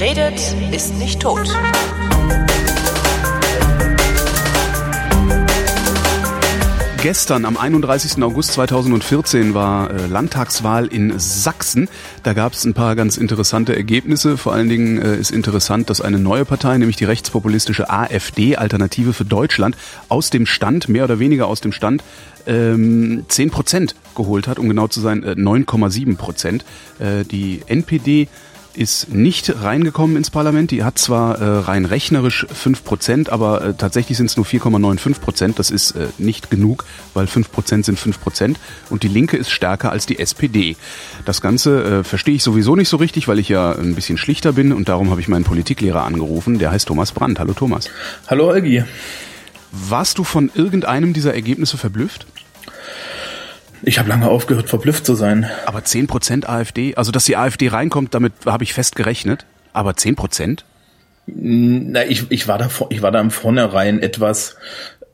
Redet, ist nicht tot. Gestern, am 31. August 2014, war äh, Landtagswahl in Sachsen. Da gab es ein paar ganz interessante Ergebnisse. Vor allen Dingen äh, ist interessant, dass eine neue Partei, nämlich die rechtspopulistische AfD, Alternative für Deutschland, aus dem Stand, mehr oder weniger aus dem Stand, ähm, 10 Prozent geholt hat, um genau zu sein, äh, 9,7 Prozent. Äh, die NPD ist nicht reingekommen ins Parlament. Die hat zwar äh, rein rechnerisch 5%, aber äh, tatsächlich sind es nur 4,95%. Das ist äh, nicht genug, weil 5% sind 5%. Und die Linke ist stärker als die SPD. Das Ganze äh, verstehe ich sowieso nicht so richtig, weil ich ja ein bisschen schlichter bin und darum habe ich meinen Politiklehrer angerufen. Der heißt Thomas Brandt. Hallo Thomas. Hallo Olgi. Warst du von irgendeinem dieser Ergebnisse verblüfft? Ich habe lange aufgehört, verblüfft zu sein. Aber 10% AfD, also dass die AfD reinkommt, damit habe ich fest gerechnet. Aber 10%? Na, ich, ich war da ich war da im Vornherein etwas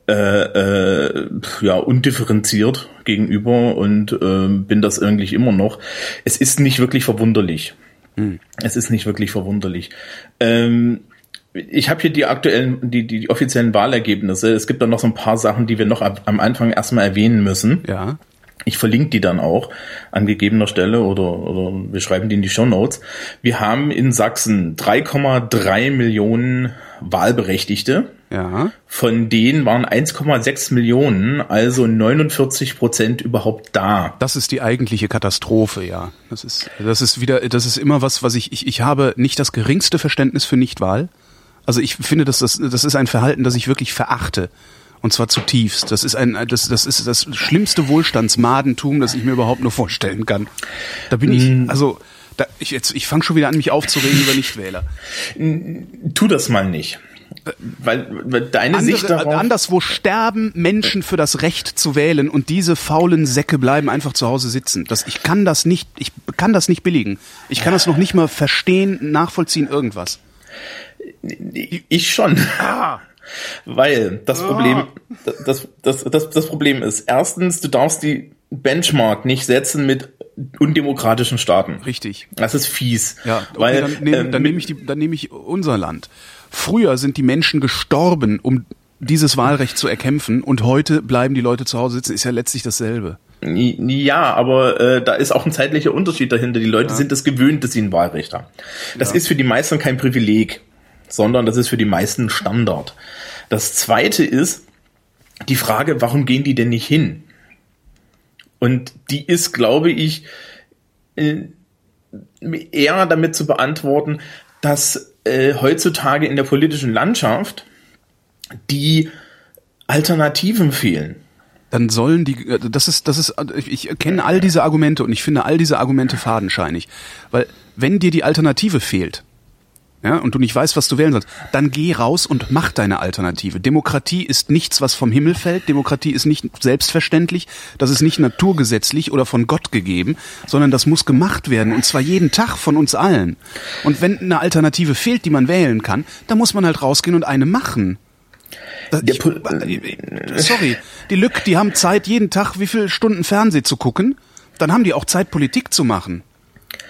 äh, äh, ja undifferenziert gegenüber und äh, bin das irgendwie immer noch. Es ist nicht wirklich verwunderlich. Hm. Es ist nicht wirklich verwunderlich. Ähm, ich habe hier die aktuellen, die, die, die offiziellen Wahlergebnisse. Es gibt da noch so ein paar Sachen, die wir noch ab, am Anfang erstmal erwähnen müssen. Ja. Ich verlinke die dann auch an gegebener Stelle oder, oder wir schreiben die in die Show Notes. Wir haben in Sachsen 3,3 Millionen Wahlberechtigte. Ja. Von denen waren 1,6 Millionen, also 49 Prozent überhaupt da. Das ist die eigentliche Katastrophe, ja. Das ist, das ist wieder, das ist immer was, was ich, ich, ich habe nicht das geringste Verständnis für Nichtwahl. Also ich finde, dass das, das ist ein Verhalten, das ich wirklich verachte. Und zwar zutiefst. Das ist ein, das, das ist das schlimmste Wohlstandsmadentum, das ich mir überhaupt nur vorstellen kann. Da bin ich, hm. also, da, ich jetzt, ich fange schon wieder an, mich aufzuregen über Nichtwähler. Tu das mal nicht. Weil, weil deine Andere, Sicht darauf anderswo sterben Menschen für das Recht zu wählen und diese faulen Säcke bleiben einfach zu Hause sitzen. Das, ich kann das nicht, ich kann das nicht billigen. Ich kann das noch nicht mal verstehen, nachvollziehen, irgendwas. Ich schon. Ah. Weil das Ah. Problem, das, das, das, das Problem ist, erstens, du darfst die Benchmark nicht setzen mit undemokratischen Staaten. Richtig. Das ist fies. Ja, okay, weil, dann nehme ähm, dann nehm ich, die- dann nehm ich unser Land. Früher sind die Menschen gestorben, um dieses Wahlrecht zu erkämpfen und heute bleiben die Leute zu Hause sitzen. Ist ja letztlich dasselbe. Ja, aber äh, da ist auch ein zeitlicher Unterschied dahinter. Die Leute sind es gewöhnt, dass sie ein Wahlrecht haben. Das Ja. ist für die meisten kein Privileg, sondern das ist für die meisten Standard. Das zweite ist die Frage, warum gehen die denn nicht hin? Und die ist, glaube ich, äh, eher damit zu beantworten, dass äh, heutzutage in der politischen Landschaft die Alternativen fehlen. Dann sollen die, äh, das ist, das ist, ich kenne all diese Argumente und ich finde all diese Argumente fadenscheinig. Weil, wenn dir die Alternative fehlt, ja, und du nicht weißt, was du wählen sollst, dann geh raus und mach deine Alternative. Demokratie ist nichts, was vom Himmel fällt. Demokratie ist nicht selbstverständlich. Das ist nicht naturgesetzlich oder von Gott gegeben, sondern das muss gemacht werden und zwar jeden Tag von uns allen. Und wenn eine Alternative fehlt, die man wählen kann, dann muss man halt rausgehen und eine machen. Der ich, Pol- sorry, die Lück, die haben Zeit, jeden Tag wie viele Stunden Fernseh zu gucken. Dann haben die auch Zeit, Politik zu machen.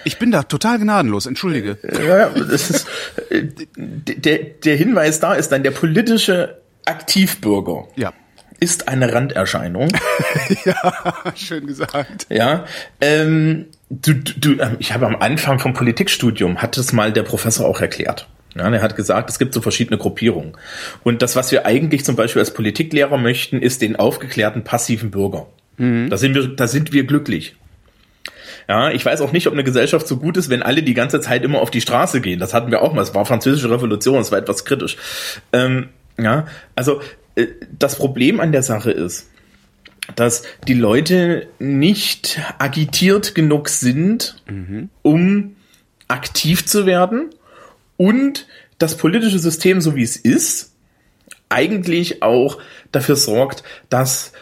Ich bin da total gnadenlos, entschuldige. Ja, das ist, äh, der, der Hinweis da ist dann, der politische Aktivbürger Ja. ist eine Randerscheinung. Ja, schön gesagt. ja, ähm, du, du, ähm, ich habe am Anfang vom Politikstudium, hat es mal der Professor auch erklärt. Ja, er hat gesagt, es gibt so verschiedene Gruppierungen. Und das, was wir eigentlich zum Beispiel als Politiklehrer möchten, ist den aufgeklärten passiven Bürger. Da sind wir, da sind wir glücklich. Ja, ich weiß auch nicht, ob eine Gesellschaft so gut ist, wenn alle die ganze Zeit immer auf die Straße gehen. Das hatten wir auch mal. Es war französische Revolution, es war etwas kritisch. Ähm, ja, also äh, das Problem an der Sache ist, dass die Leute nicht agitiert genug sind, um aktiv zu werden und das politische System, so wie es ist, eigentlich auch dafür sorgt, dass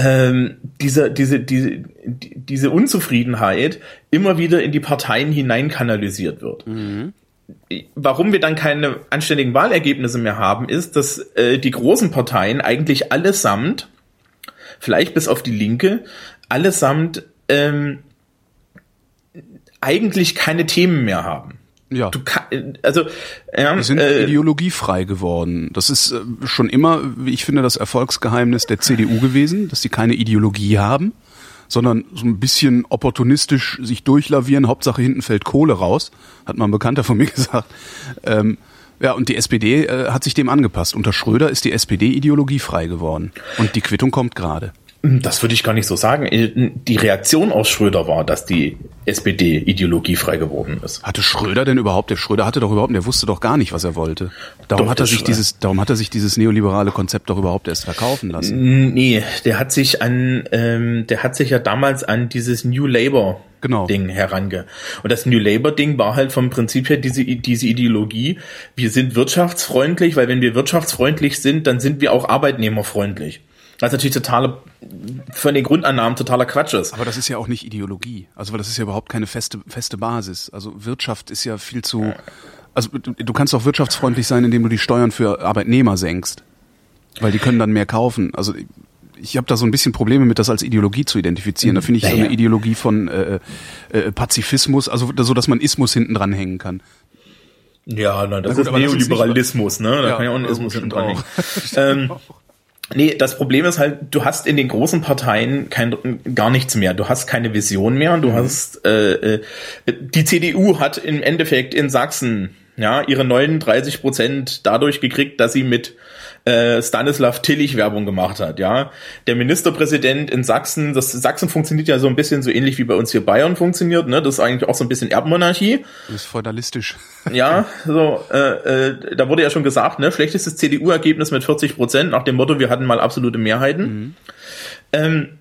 ähm, diese, diese, diese, die- diese Unzufriedenheit immer wieder in die Parteien hineinkanalisiert wird. Warum wir dann keine anständigen Wahlergebnisse mehr haben, ist, dass äh, die großen Parteien eigentlich allesamt, vielleicht bis auf die Linke, allesamt ähm, eigentlich keine Themen mehr haben. Ja. Du kann, also ja, Wir sind äh, ideologiefrei geworden. Das ist äh, schon immer, wie ich finde, das Erfolgsgeheimnis der CDU gewesen, dass sie keine Ideologie haben, sondern so ein bisschen opportunistisch sich durchlavieren. Hauptsache hinten fällt Kohle raus, hat mal ein Bekannter von mir gesagt. Ähm, ja, und die SPD äh, hat sich dem angepasst. Unter Schröder ist die SPD ideologiefrei geworden. Und die Quittung kommt gerade. Das würde ich gar nicht so sagen. Die Reaktion aus Schröder war, dass die SPD ideologiefrei geworden ist. Hatte Schröder denn überhaupt, der Schröder hatte doch überhaupt, der wusste doch gar nicht, was er wollte. Darum Doch, hat er sich war- dieses, darum hat er sich dieses neoliberale Konzept doch überhaupt erst verkaufen lassen. Nee, der hat sich an, ähm, der hat sich ja damals an dieses New Labour Genau. Ding herange. Und das New Labour Ding war halt vom Prinzip her diese, diese Ideologie. Wir sind wirtschaftsfreundlich, weil wenn wir wirtschaftsfreundlich sind, dann sind wir auch arbeitnehmerfreundlich. Was natürlich totale, von den Grundannahmen totaler Quatsch ist. Aber das ist ja auch nicht Ideologie. Also weil das ist ja überhaupt keine feste, feste Basis. Also Wirtschaft ist ja viel zu. Also du, kannst auch wirtschaftsfreundlich sein, indem du die Steuern für Arbeitnehmer senkst. Weil die können dann mehr kaufen. Also ich habe da so ein bisschen Probleme mit, das als Ideologie zu identifizieren. Da finde ich so eine Ideologie von äh, äh, Pazifismus, also so, dass man Ismus hinten dran hängen kann. Ja, na, das gut, ist aber das ist nicht- Neoliberalismus, ne? Da Ja, kann ja auch ein Ismus hinten dran auch. hängen. ähm, nee, das Problem ist halt, du hast in den großen Parteien kein, gar nichts mehr. Du hast keine Vision mehr. Mhm. Du hast äh, äh, die CDU hat im Endeffekt in Sachsen ja ihre 39 Prozent dadurch gekriegt, dass sie mit äh, Stanislav Tillich Werbung gemacht hat, ja. Der Ministerpräsident in Sachsen, das Sachsen funktioniert ja so ein bisschen so ähnlich wie bei uns hier Bayern funktioniert, ne? Das ist eigentlich auch so ein bisschen Erbmonarchie. Das ist feudalistisch. Ja, so, äh, äh, da wurde ja schon gesagt, ne, schlechtestes CDU-Ergebnis mit 40 Prozent, nach dem Motto, wir hatten mal absolute Mehrheiten. Ähm,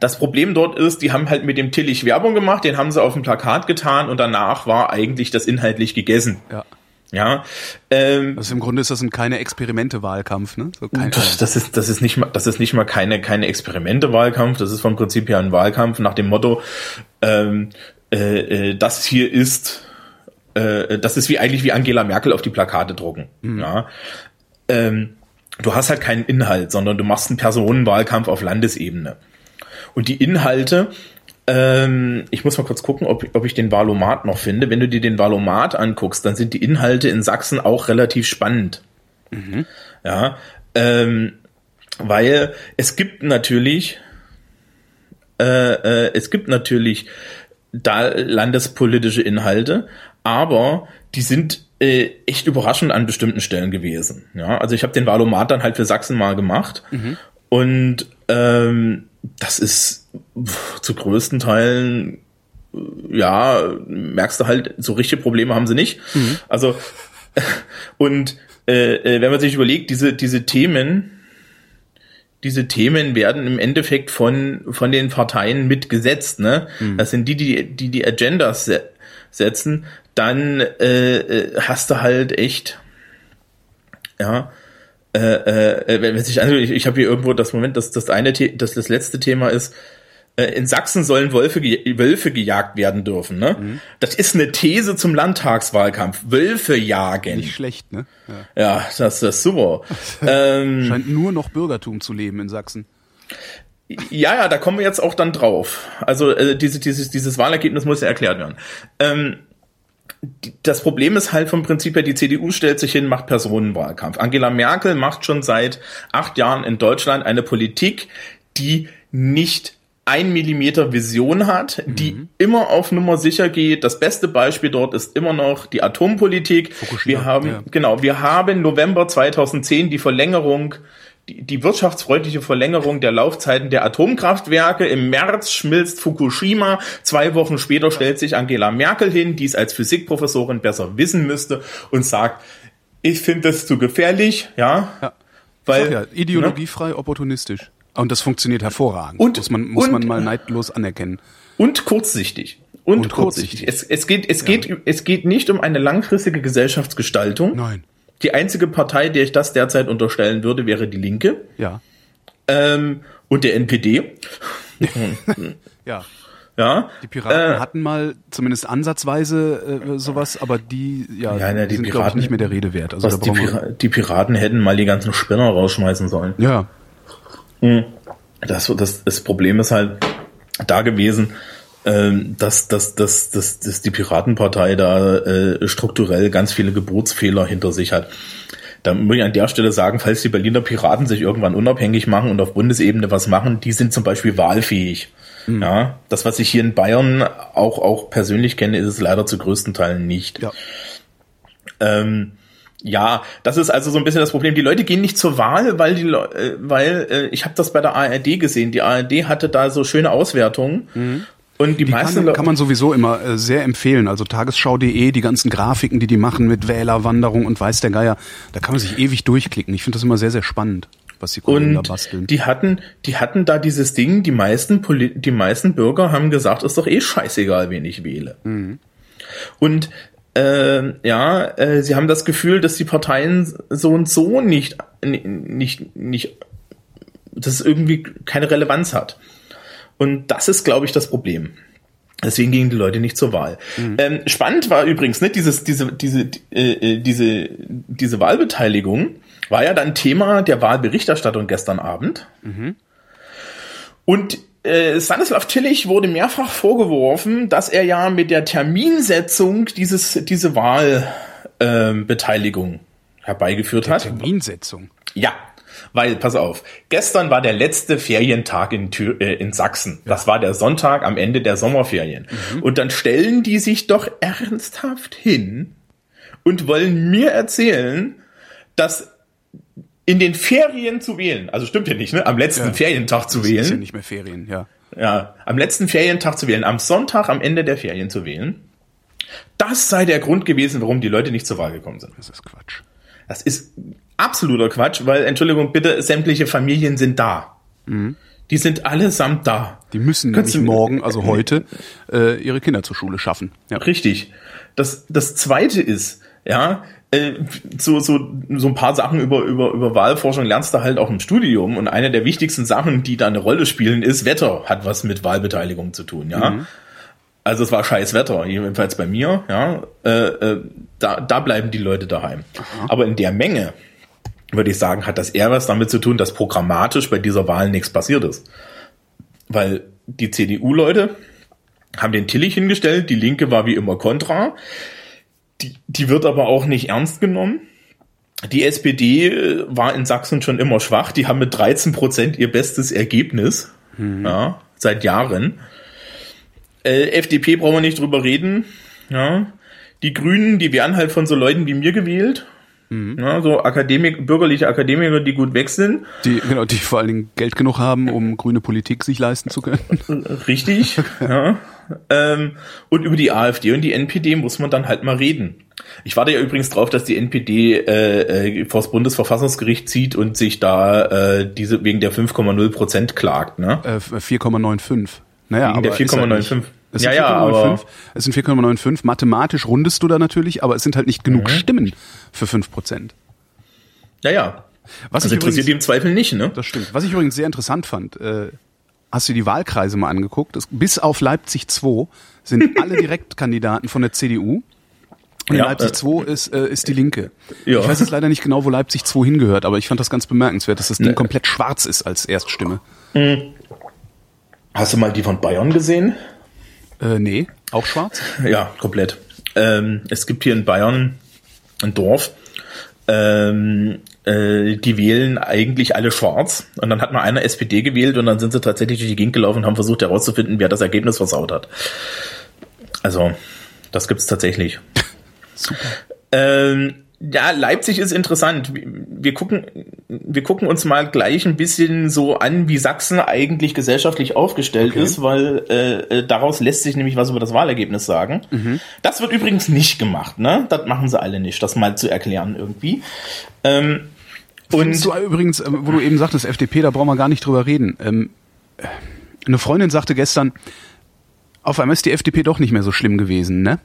das Problem dort ist, die haben halt mit dem Tillich Werbung gemacht, den haben sie auf dem Plakat getan und danach war eigentlich das inhaltlich gegessen. Ja. Ja, ähm, Also im Grunde ist das ein keine Experimente-Wahlkampf, ne? So kein, das, das ist das ist nicht mal das ist nicht mal keine keine Experimente-Wahlkampf, das ist vom Prinzip her ein Wahlkampf nach dem Motto, ähm, äh, äh, das hier ist äh, das ist wie eigentlich wie Angela Merkel auf die Plakate drucken. Ja. Ähm, du hast halt keinen Inhalt, sondern du machst einen Personenwahlkampf auf Landesebene. Und die Inhalte, ähm, ich muss mal kurz gucken, ob, ob ich den Valomat noch finde. Wenn du dir den Valomat anguckst, dann sind die Inhalte in Sachsen auch relativ spannend. Ja, ähm, weil es gibt natürlich, äh, äh, es gibt natürlich da landespolitische Inhalte, aber die sind äh, echt überraschend an bestimmten Stellen gewesen. Ja, also ich habe den Valomat dann halt für Sachsen mal gemacht und ähm, das ist pff, zu größten Teilen ja, merkst du halt, so richtige Probleme haben sie nicht. Also, und äh, äh, wenn man sich überlegt, diese, diese Themen, diese Themen werden im Endeffekt von, von den Parteien mitgesetzt, ne? Das sind die, die, die, die Agendas se setzen, dann äh, äh, hast du halt echt, ja, äh, äh, wenn wenn sich also ich, ich habe hier irgendwo das Moment, dass das eine, The das das letzte Thema ist. äh, In Sachsen sollen Wölfe, Wölfe gejagt werden dürfen. Ne? Das ist eine These zum Landtagswahlkampf. Wölfe jagen. nicht schlecht, ne? Ja. Ja, das, ist super. ähm, Scheint nur noch Bürgertum zu leben in Sachsen. ja, ja, da kommen wir jetzt auch dann drauf. Also äh, diese, dieses, dieses Wahlergebnis muss ja erklärt werden. Ähm, das Problem ist halt vom Prinzip her, die CDU stellt sich hin, macht Personenwahlkampf. Angela Merkel macht schon seit acht Jahren in Deutschland eine Politik, die nicht ein Millimeter Vision hat, die immer auf Nummer sicher geht. Das beste Beispiel dort ist immer noch die Atompolitik. Fukushima, wir haben, ja. genau, wir haben November 2010 die Verlängerung die, die wirtschaftsfreundliche Verlängerung der Laufzeiten der Atomkraftwerke. Im März schmilzt Fukushima. Zwei Wochen später stellt sich Angela Merkel hin, die es als Physikprofessorin besser wissen müsste und sagt, ich finde das zu gefährlich, ja. Ja. Weil, ja, ideologiefrei, opportunistisch. Und das funktioniert hervorragend. Und- muss man, muss und- man mal neidlos anerkennen. Und kurzsichtig. Und, Und kurzsichtig. kurzsichtig. Es, es, geht, es, geht, es geht nicht um eine langfristige Gesellschaftsgestaltung. Nein. Die einzige Partei, der ich das derzeit unterstellen würde, wäre die Linke Ja. ähm, und der NPD. Ja. Ja, Die Piraten Äh, hatten mal zumindest ansatzweise äh, sowas, aber die, ja, Ja, ne, die sind, Piraten- nicht mehr der Rede wert. Also was die, Pira die Piraten hätten mal die ganzen Spinner rausschmeißen sollen. ja, Das, das, das Problem ist halt da gewesen, ähm, dass, dass, dass, dass, dass die Piratenpartei da äh, strukturell ganz viele Geburtsfehler hinter sich hat. Da muss ich an der Stelle sagen, falls die Berliner Piraten sich irgendwann unabhängig machen und auf Bundesebene was machen, die sind zum Beispiel wahlfähig. Mhm. Ja, das, was ich hier in Bayern auch, auch persönlich kenne, ist es leider zu größten Teilen nicht. Ja. Ähm, ja, das ist also so ein bisschen das Problem. Die Leute gehen nicht zur Wahl, weil die, äh, weil äh, ich habe das bei der ARD gesehen. Die ARD hatte da so schöne Auswertungen mhm. Und die, die meisten kann, kann man sowieso immer äh, sehr empfehlen. Also tagesschau.de, die ganzen Grafiken, die die machen mit Wählerwanderung und weiß der Geier, da kann man sich ewig durchklicken. Ich finde das immer sehr, sehr spannend, was die Kollegen da basteln. Die hatten, die hatten da dieses Ding, die meisten, Poli die meisten Bürger haben gesagt, ist doch eh scheißegal, wen ich wähle. Mhm. Und äh, ja, äh, sie haben das Gefühl, dass die Parteien so und so nicht, nicht, nicht, dass es irgendwie keine Relevanz hat. Und das ist, glaube ich, das Problem. Deswegen gingen die Leute nicht zur Wahl. Mhm. Ähm, spannend war übrigens, ne, dieses, diese, diese, äh, äh, diese, diese Wahlbeteiligung war ja dann Thema der Wahlberichterstattung gestern Abend. Mhm. Und äh, Stanislav Tillich wurde mehrfach vorgeworfen, dass er ja mit der Terminsetzung dieses, diese Wahlbeteiligung äh, herbeigeführt der hat. Terminsetzung? Ja, weil, pass auf, gestern war der letzte Ferientag in, Thür äh, in Sachsen. Ja. Das war der Sonntag am Ende der Sommerferien. Mhm. Und dann stellen die sich doch ernsthaft hin und wollen mir erzählen, dass in den Ferien zu wählen, also stimmt ja nicht, ne? Am letzten ja. Ferientag zu wählen. Ist ja nicht mehr Ferien, ja. Ja, am letzten Ferientag zu wählen, am Sonntag am Ende der Ferien zu wählen. Das sei der Grund gewesen, warum die Leute nicht zur Wahl gekommen sind. Das ist Quatsch. Das ist absoluter Quatsch, weil, Entschuldigung, bitte, sämtliche Familien sind da. Mhm. Die sind allesamt da. Die müssen Kannst nämlich morgen, also heute, äh, ihre Kinder zur Schule schaffen. Ja. Richtig. Das, das zweite ist, ja, äh, so, so, so ein paar Sachen über, über, über Wahlforschung lernst du halt auch im Studium und eine der wichtigsten Sachen, die da eine Rolle spielen, ist Wetter, hat was mit Wahlbeteiligung zu tun, ja. Mhm. Also es war scheiß Wetter, jedenfalls bei mir, ja. Äh, äh, da, da bleiben die Leute daheim. Aha. Aber in der Menge, würde ich sagen, hat das eher was damit zu tun, dass programmatisch bei dieser Wahl nichts passiert ist. Weil die CDU-Leute haben den Tillich hingestellt, die Linke war wie immer kontra. Die, die wird aber auch nicht ernst genommen. Die SPD äh, war in Sachsen schon immer schwach. Die haben mit 13 Prozent ihr bestes Ergebnis. Mhm. Ja, seit Jahren. Äh, FDP brauchen wir nicht drüber reden. Ja. Die Grünen, die werden halt von so Leuten wie mir gewählt. Mhm. Ja, so Akademik, bürgerliche Akademiker, die gut sind. Die, genau, die vor allen Dingen Geld genug haben, um grüne Politik sich leisten zu können. Richtig, ja. Ähm, und über die AfD und die NPD muss man dann halt mal reden. Ich warte ja übrigens drauf, dass die NPD äh, äh, vor das Bundesverfassungsgericht zieht und sich da äh, diese wegen der 5,0 Prozent klagt. Ne? Äh, 4,95. Naja, wegen der 4,95. Es ja, ja, aber es sind 4,95. Mathematisch rundest du da natürlich, aber es sind halt nicht genug mhm. Stimmen für 5 Prozent. Ja, ja. Was also interessiert die im Zweifel nicht, ne? Das stimmt. Was ich übrigens sehr interessant fand, äh, hast du die Wahlkreise mal angeguckt? Das, bis auf Leipzig 2 sind alle Direktkandidaten von der CDU. Und ja, Leipzig 2 äh, ist, äh, ist die Linke. Ja. Ich weiß jetzt leider nicht genau, wo Leipzig 2 hingehört, aber ich fand das ganz bemerkenswert, dass das Ding ne. komplett schwarz ist als Erststimme. Mhm. Hast du mal die von Bayern gesehen? Äh, nee, auch schwarz? Ja, komplett. Ähm, es gibt hier in Bayern ein Dorf, ähm, äh, die wählen eigentlich alle schwarz. Und dann hat mal einer SPD gewählt und dann sind sie tatsächlich durch die Gegend gelaufen und haben versucht herauszufinden, wer das Ergebnis versaut hat. Also, das gibt's tatsächlich. Super. Ähm, ja, Leipzig ist interessant. Wir gucken, wir gucken uns mal gleich ein bisschen so an, wie Sachsen eigentlich gesellschaftlich aufgestellt okay. ist, weil äh, äh, daraus lässt sich nämlich was über das Wahlergebnis sagen. Mhm. Das wird übrigens nicht gemacht, ne? Das machen sie alle nicht, das mal zu erklären irgendwie. Ähm, und du übrigens, äh, wo du eben sagtest, FDP, da brauchen wir gar nicht drüber reden. Ähm, eine Freundin sagte gestern, auf einmal ist die FDP doch nicht mehr so schlimm gewesen, ne?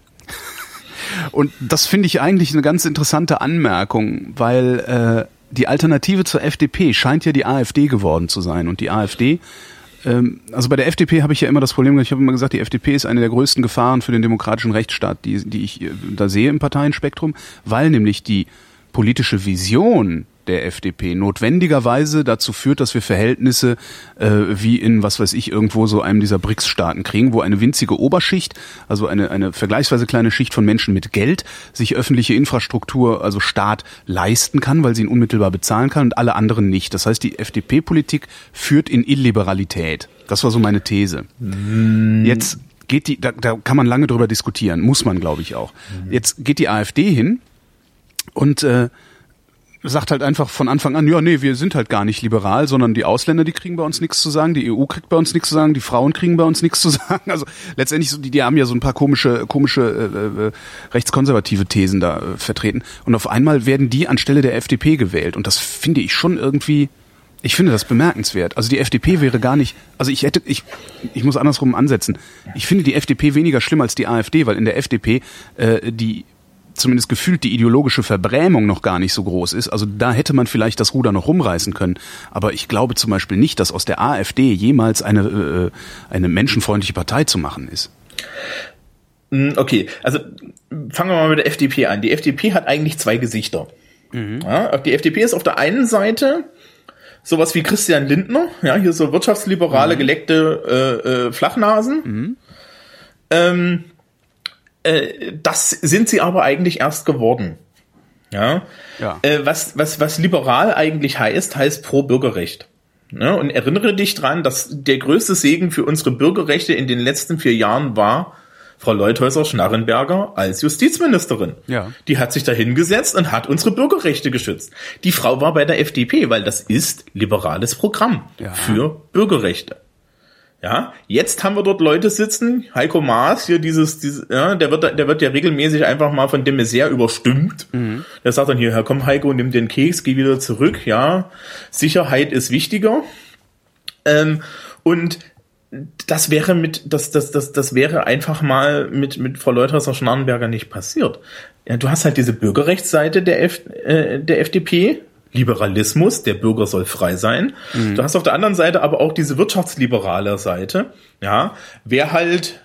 Und das finde ich eigentlich eine ganz interessante Anmerkung, weil äh, die Alternative zur FDP scheint ja die AfD geworden zu sein. Und die AfD, ähm, also bei der FDP habe ich ja immer das Problem, ich habe immer gesagt, die FDP ist eine der größten Gefahren für den demokratischen Rechtsstaat, die, die ich äh, da sehe im Parteienspektrum, weil nämlich die politische Vision der FDP notwendigerweise dazu führt, dass wir Verhältnisse äh, wie in, was weiß ich, irgendwo so einem dieser BRICS-Staaten kriegen, wo eine winzige Oberschicht, also eine, eine vergleichsweise kleine Schicht von Menschen mit Geld, sich öffentliche Infrastruktur, also Staat, leisten kann, weil sie ihn unmittelbar bezahlen kann und alle anderen nicht. Das heißt, die FDP-Politik führt in Illiberalität. Das war so meine These. Jetzt geht die, da, da kann man lange drüber diskutieren, muss man, glaube ich, auch. Jetzt geht die AfD hin und äh, sagt halt einfach von Anfang an, ja, nee, wir sind halt gar nicht liberal, sondern die Ausländer, die kriegen bei uns nichts zu sagen, die EU kriegt bei uns nichts zu sagen, die Frauen kriegen bei uns nichts zu sagen. Also letztendlich, so, die, die haben ja so ein paar komische, komische äh, äh, rechtskonservative Thesen da äh, vertreten. Und auf einmal werden die anstelle der FDP gewählt. Und das finde ich schon irgendwie, ich finde das bemerkenswert. Also die FDP wäre gar nicht, also ich hätte, ich, ich muss andersrum ansetzen. Ich finde die FDP weniger schlimm als die AfD, weil in der FDP äh, die zumindest gefühlt die ideologische Verbrämung noch gar nicht so groß ist. Also da hätte man vielleicht das Ruder noch rumreißen können. Aber ich glaube zum Beispiel nicht, dass aus der AfD jemals eine, äh, eine menschenfreundliche Partei zu machen ist. Hm, Okay, also fangen wir mal mit der FDP an. Die FDP hat eigentlich zwei Gesichter. Ja, die FDP ist auf der einen Seite sowas wie Christian Lindner, ja, hier so wirtschaftsliberale, geleckte äh, äh, Flachnasen. Ähm, äh, das sind sie aber eigentlich erst geworden. Ja. Ja. Äh, was, was, was liberal eigentlich heißt, heißt pro Bürgerrecht. Ne? Und erinnere dich dran, dass der größte Segen für unsere Bürgerrechte in den letzten vier Jahren war Frau Leuthäuser-Schnarrenberger als Justizministerin. Ja. Die hat sich da hingesetzt und hat unsere Bürgerrechte geschützt. Die Frau war bei der FDP, weil das ist liberales Programm Ja. für Bürgerrechte. Ja, jetzt haben wir dort Leute sitzen, Heiko Maas, hier dieses, dieses ja, der wird, der wird ja regelmäßig einfach mal von dem sehr überstimmt. Der sagt dann hier, Herr, komm Heiko, nimm den Keks, geh wieder zurück, ja. Sicherheit ist wichtiger. Ähm, und das wäre mit, das, das, das, das wäre einfach mal mit, mit Frau Leuthäuser Schnarrenberger nicht passiert. Ja, du hast halt diese Bürgerrechtsseite der, F, äh, der FDP, Liberalismus, der Bürger soll frei sein. Du hast auf der anderen Seite aber auch diese wirtschaftsliberale Seite. Ja, wer halt,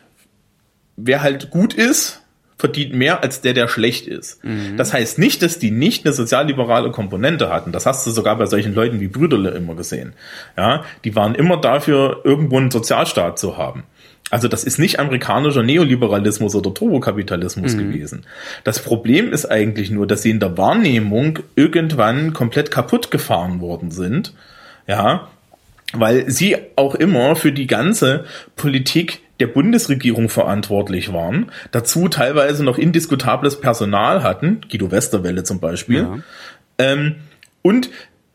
wer halt gut ist, verdient mehr als der, der schlecht ist. Das heißt nicht, dass die nicht eine sozialliberale Komponente hatten. Das hast du sogar bei solchen Leuten wie Brüderle immer gesehen. Ja, die waren immer dafür, irgendwo einen Sozialstaat zu haben. Also das ist nicht amerikanischer Neoliberalismus oder Turbokapitalismus gewesen. Das Problem ist eigentlich nur, dass sie in der Wahrnehmung irgendwann komplett kaputt gefahren worden sind. Ja, weil sie auch immer für die ganze Politik der Bundesregierung verantwortlich waren, dazu teilweise noch indiskutables Personal hatten, Guido Westerwelle zum Beispiel, Ja. ähm, und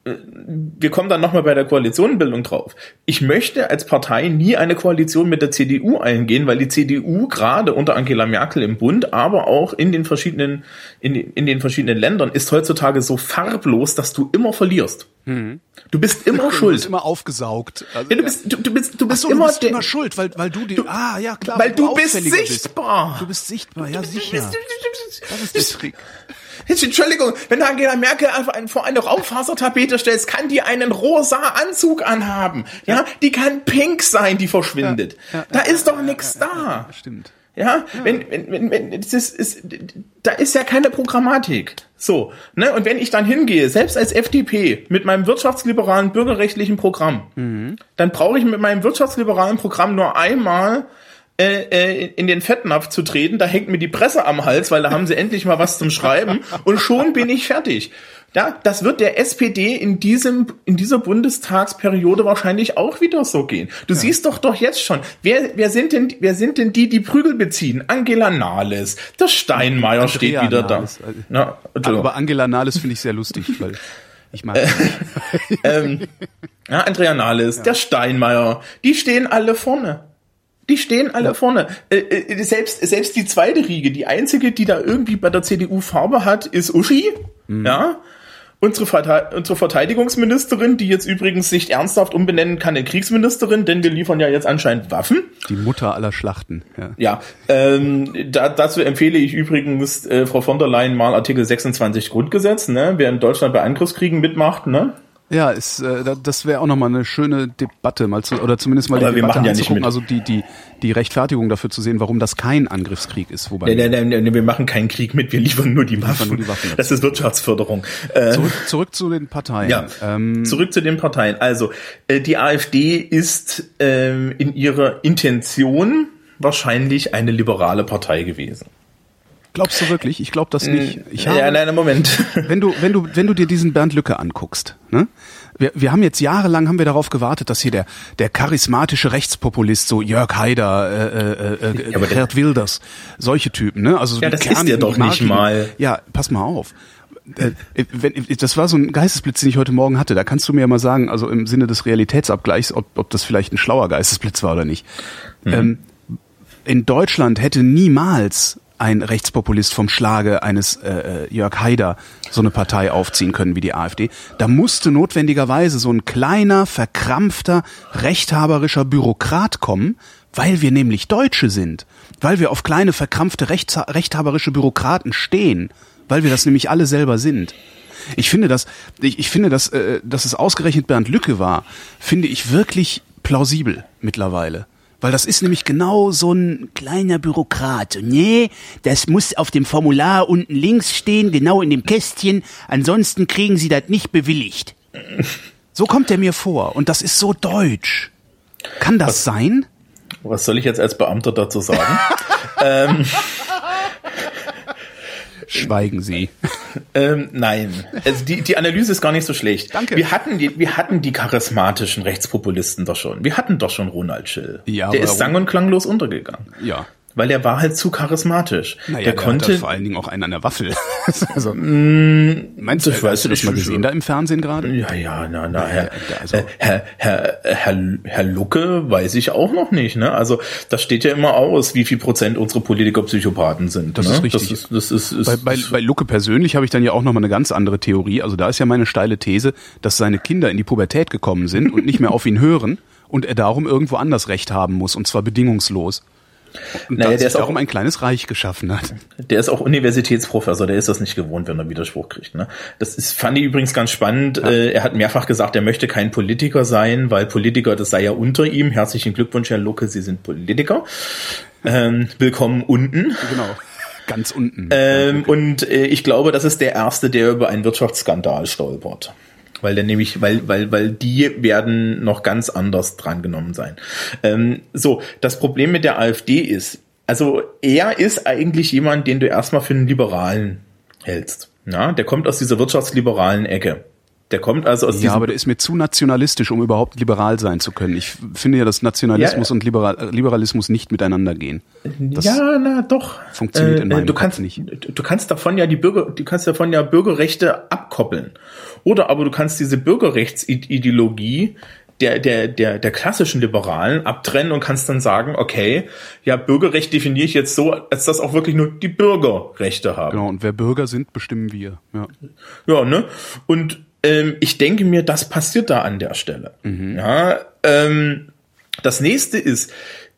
wir kommen dann nochmal bei der Koalitionenbildung drauf. Ich möchte als Partei nie eine Koalition mit der CDU eingehen, weil die CDU gerade unter Angela Merkel im Bund, aber auch in den verschiedenen, in, den- in den verschiedenen Ländern ist heutzutage so farblos, dass du immer verlierst. Du bist immer Du bist schuld. immer aufgesaugt. Also, Ja, du bist, du, du bist, du bist so, immer, du bist immer schuld, weil, weil du die, ah, ja, klar. weil du bist sichtbar. Du bist sichtbar, ja, sicher. Das ist der Trick. Entschuldigung, wenn du Angela Merkel vor eine Raufasertapete stellst, kann die einen rosa Anzug anhaben. Ja, die kann pink sein, die verschwindet. Ja, da ja, ist doch ja, nichts ja, da. ja, Stimmt. Ja, wenn, wenn, wenn, wenn das ist, ist, da ist ja keine Programmatik. So, ne? Und wenn ich dann hingehe, selbst als FDP, mit meinem wirtschaftsliberalen bürgerrechtlichen Programm, dann brauche ich mit meinem wirtschaftsliberalen Programm nur einmal äh, äh, in den Fettnapf zu treten, da hängt mir die Presse am Hals, weil da haben sie endlich mal was zum Schreiben und schon bin ich fertig. Ja, das wird der SPD in diesem in dieser Bundestagsperiode wahrscheinlich auch wieder so gehen. Du siehst doch doch jetzt schon, wer wer sind denn wer sind denn die, die Prügel beziehen? Angela Nahles, der Steinmeier steht Andrea wieder Nahles, da. also- Ja, Entschuldigung. Aber Angela Nahles finde ich sehr lustig, weil ich mag sie. ähm, ja, Andrea Nahles, der Steinmeier, die stehen alle vorne. Die stehen alle vorne. Äh, äh, selbst, selbst die zweite Riege, die einzige, die da irgendwie bei der CDU Farbe hat, ist Uschi. Ja. Unsere, Verte unsere Verteidigungsministerin, die jetzt übrigens sich ernsthaft umbenennen kann in Kriegsministerin, denn wir liefern ja jetzt anscheinend Waffen. Die Mutter aller Schlachten, ja. Ja, ähm, da, dazu empfehle ich übrigens äh, Frau von der Leyen mal Artikel 26 Grundgesetz, ne? Wer in Deutschland bei Angriffskriegen mitmacht, ne? Ja, ist, äh, das wäre auch nochmal eine schöne Debatte, mal zu, oder zumindest mal Aber die wir Debatte machen ja nicht anzugucken, mit. also die, die, die Rechtfertigung dafür zu sehen, warum das kein Angriffskrieg ist. Wobei Nee, nee, nee, nee, wir machen keinen Krieg mit, wir liefern nur die Waffen. nur die Waffen. Das ist Wirtschaftsförderung. Äh, zurück, zurück zu den Parteien. Ja, Ähm, zurück zu den Parteien. Also, äh, die AfD ist ähm, in ihrer Intention wahrscheinlich eine liberale Partei gewesen. Glaubst du wirklich? Ich glaube das nicht. Ich habe, ja, nein, Moment. wenn du, wenn du, wenn du dir diesen Bernd Lücke anguckst, ne? Wir, wir haben jetzt jahrelang haben wir darauf gewartet, dass hier der, der charismatische Rechtspopulist, so Jörg Haider, äh, äh, äh, Ja, Gerd Wilders, solche Typen, ne? Also so Ja, das ist der kernigen, doch nicht mal. Ja, pass mal auf. Äh, wenn, das war so ein Geistesblitz, den ich heute Morgen hatte. Da kannst du mir ja mal sagen, also im Sinne des Realitätsabgleichs, ob, ob das vielleicht ein schlauer Geistesblitz war oder nicht. Mhm. Ähm, in Deutschland hätte niemals ein Rechtspopulist vom Schlage eines äh, äh, Jörg Haider so eine Partei aufziehen können wie die AfD. Da musste notwendigerweise so ein kleiner, verkrampfter, rechthaberischer Bürokrat kommen, weil wir nämlich Deutsche sind, weil wir auf kleine, verkrampfte, rechts rechthaberische Bürokraten stehen, weil wir das nämlich alle selber sind. Ich finde das, ich, ich finde das, äh, dass es ausgerechnet Bernd Lücke war, finde ich wirklich plausibel mittlerweile. Weil das ist nämlich genau so ein kleiner Bürokrat. Nee, das muss auf dem Formular unten links stehen, genau in dem Kästchen. Ansonsten kriegen Sie das nicht bewilligt. So kommt er mir vor. Und das ist so deutsch. Kann das sein? Was soll ich jetzt als Beamter dazu sagen? ähm, Schweigen Sie. ähm, nein, also die, die Analyse ist gar nicht so schlecht. Danke. Wir hatten die, wir hatten die charismatischen Rechtspopulisten doch schon. Wir hatten doch schon Ronald Schill. Ja, der ist sang- und klanglos untergegangen. Ja. Weil er war halt zu charismatisch. Naja, der, der konnte, hat vor allen Dingen auch einen an der Waffel. also, Mm, meinst du, das hast weiß du das ich mal schon. gesehen da im Fernsehen gerade? Ja, ja, na, na, Herr, also- äh, Herr, Herr, Herr, Herr Lucke weiß ich auch noch nicht, ne? Also, das steht ja immer aus, wie viel Prozent unsere Politiker Psychopathen sind. Das ne? ist richtig. Das ist, das ist, ist Bei, bei, bei Lucke persönlich habe ich dann ja auch noch mal eine ganz andere Theorie. Also da ist ja meine steile These, dass seine Kinder in die Pubertät gekommen sind und nicht mehr auf ihn hören und er darum irgendwo anders Recht haben muss und zwar bedingungslos. Und Naja, der ist auch- darum ein kleines Reich geschaffen hat. Der ist auch Universitätsprofessor, der ist das nicht gewohnt, wenn er Widerspruch kriegt. Ne? Das ist, fand ich übrigens ganz spannend. Äh, er hat mehrfach gesagt, er möchte kein Politiker sein, weil Politiker, das sei ja unter ihm. Herzlichen Glückwunsch, Herr Lucke, Sie sind Politiker. Ähm, willkommen unten. Genau. Ganz unten. Ähm, und äh, ich glaube, das ist der Erste, der über einen Wirtschaftsskandal stolpert. Weil der nämlich, weil, weil, weil die werden noch ganz anders drangenommen sein. Ähm, so, das Problem mit der AfD ist, also er ist eigentlich jemand, den du erstmal für einen Liberalen hältst. Ja, der kommt aus dieser wirtschaftsliberalen Ecke. Der kommt also aus ja, aber der ist mir zu nationalistisch, um überhaupt liberal sein zu können. Ich finde ja, dass Nationalismus Ja. und Liberal Liberalismus nicht miteinander gehen. Das ja, na doch. funktioniert in meinem du Kopf kannst, nicht. Du kannst davon ja die Bürger, du kannst davon ja Bürgerrechte abkoppeln. Oder aber du kannst diese Bürgerrechtsideologie der, der, der, der klassischen Liberalen abtrennen und kannst dann sagen, okay, ja, Bürgerrecht definiere ich jetzt so, als dass auch wirklich nur die Bürgerrechte haben. Genau, und wer Bürger sind, bestimmen wir. Ja. Ja, ne? Und ähm, ich denke mir, das passiert da an der Stelle. Ja, ähm, das nächste ist,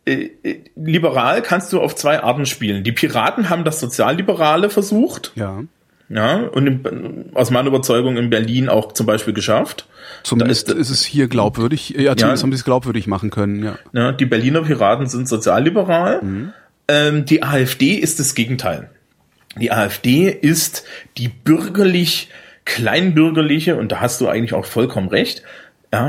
äh, äh, liberal kannst du auf zwei Arten spielen. Die Piraten haben das Sozialliberale versucht, ja. Ja, und in, aus meiner Überzeugung in Berlin auch zum Beispiel geschafft. Zumindest Da ist- ist, es hier glaubwürdig. Ja, zumindest haben sie es glaubwürdig machen können, ja. Ja, die Berliner Piraten sind sozialliberal. Ähm, die AfD ist das Gegenteil. Die AfD ist die bürgerlich kleinbürgerliche, und da hast du eigentlich auch vollkommen recht, ja,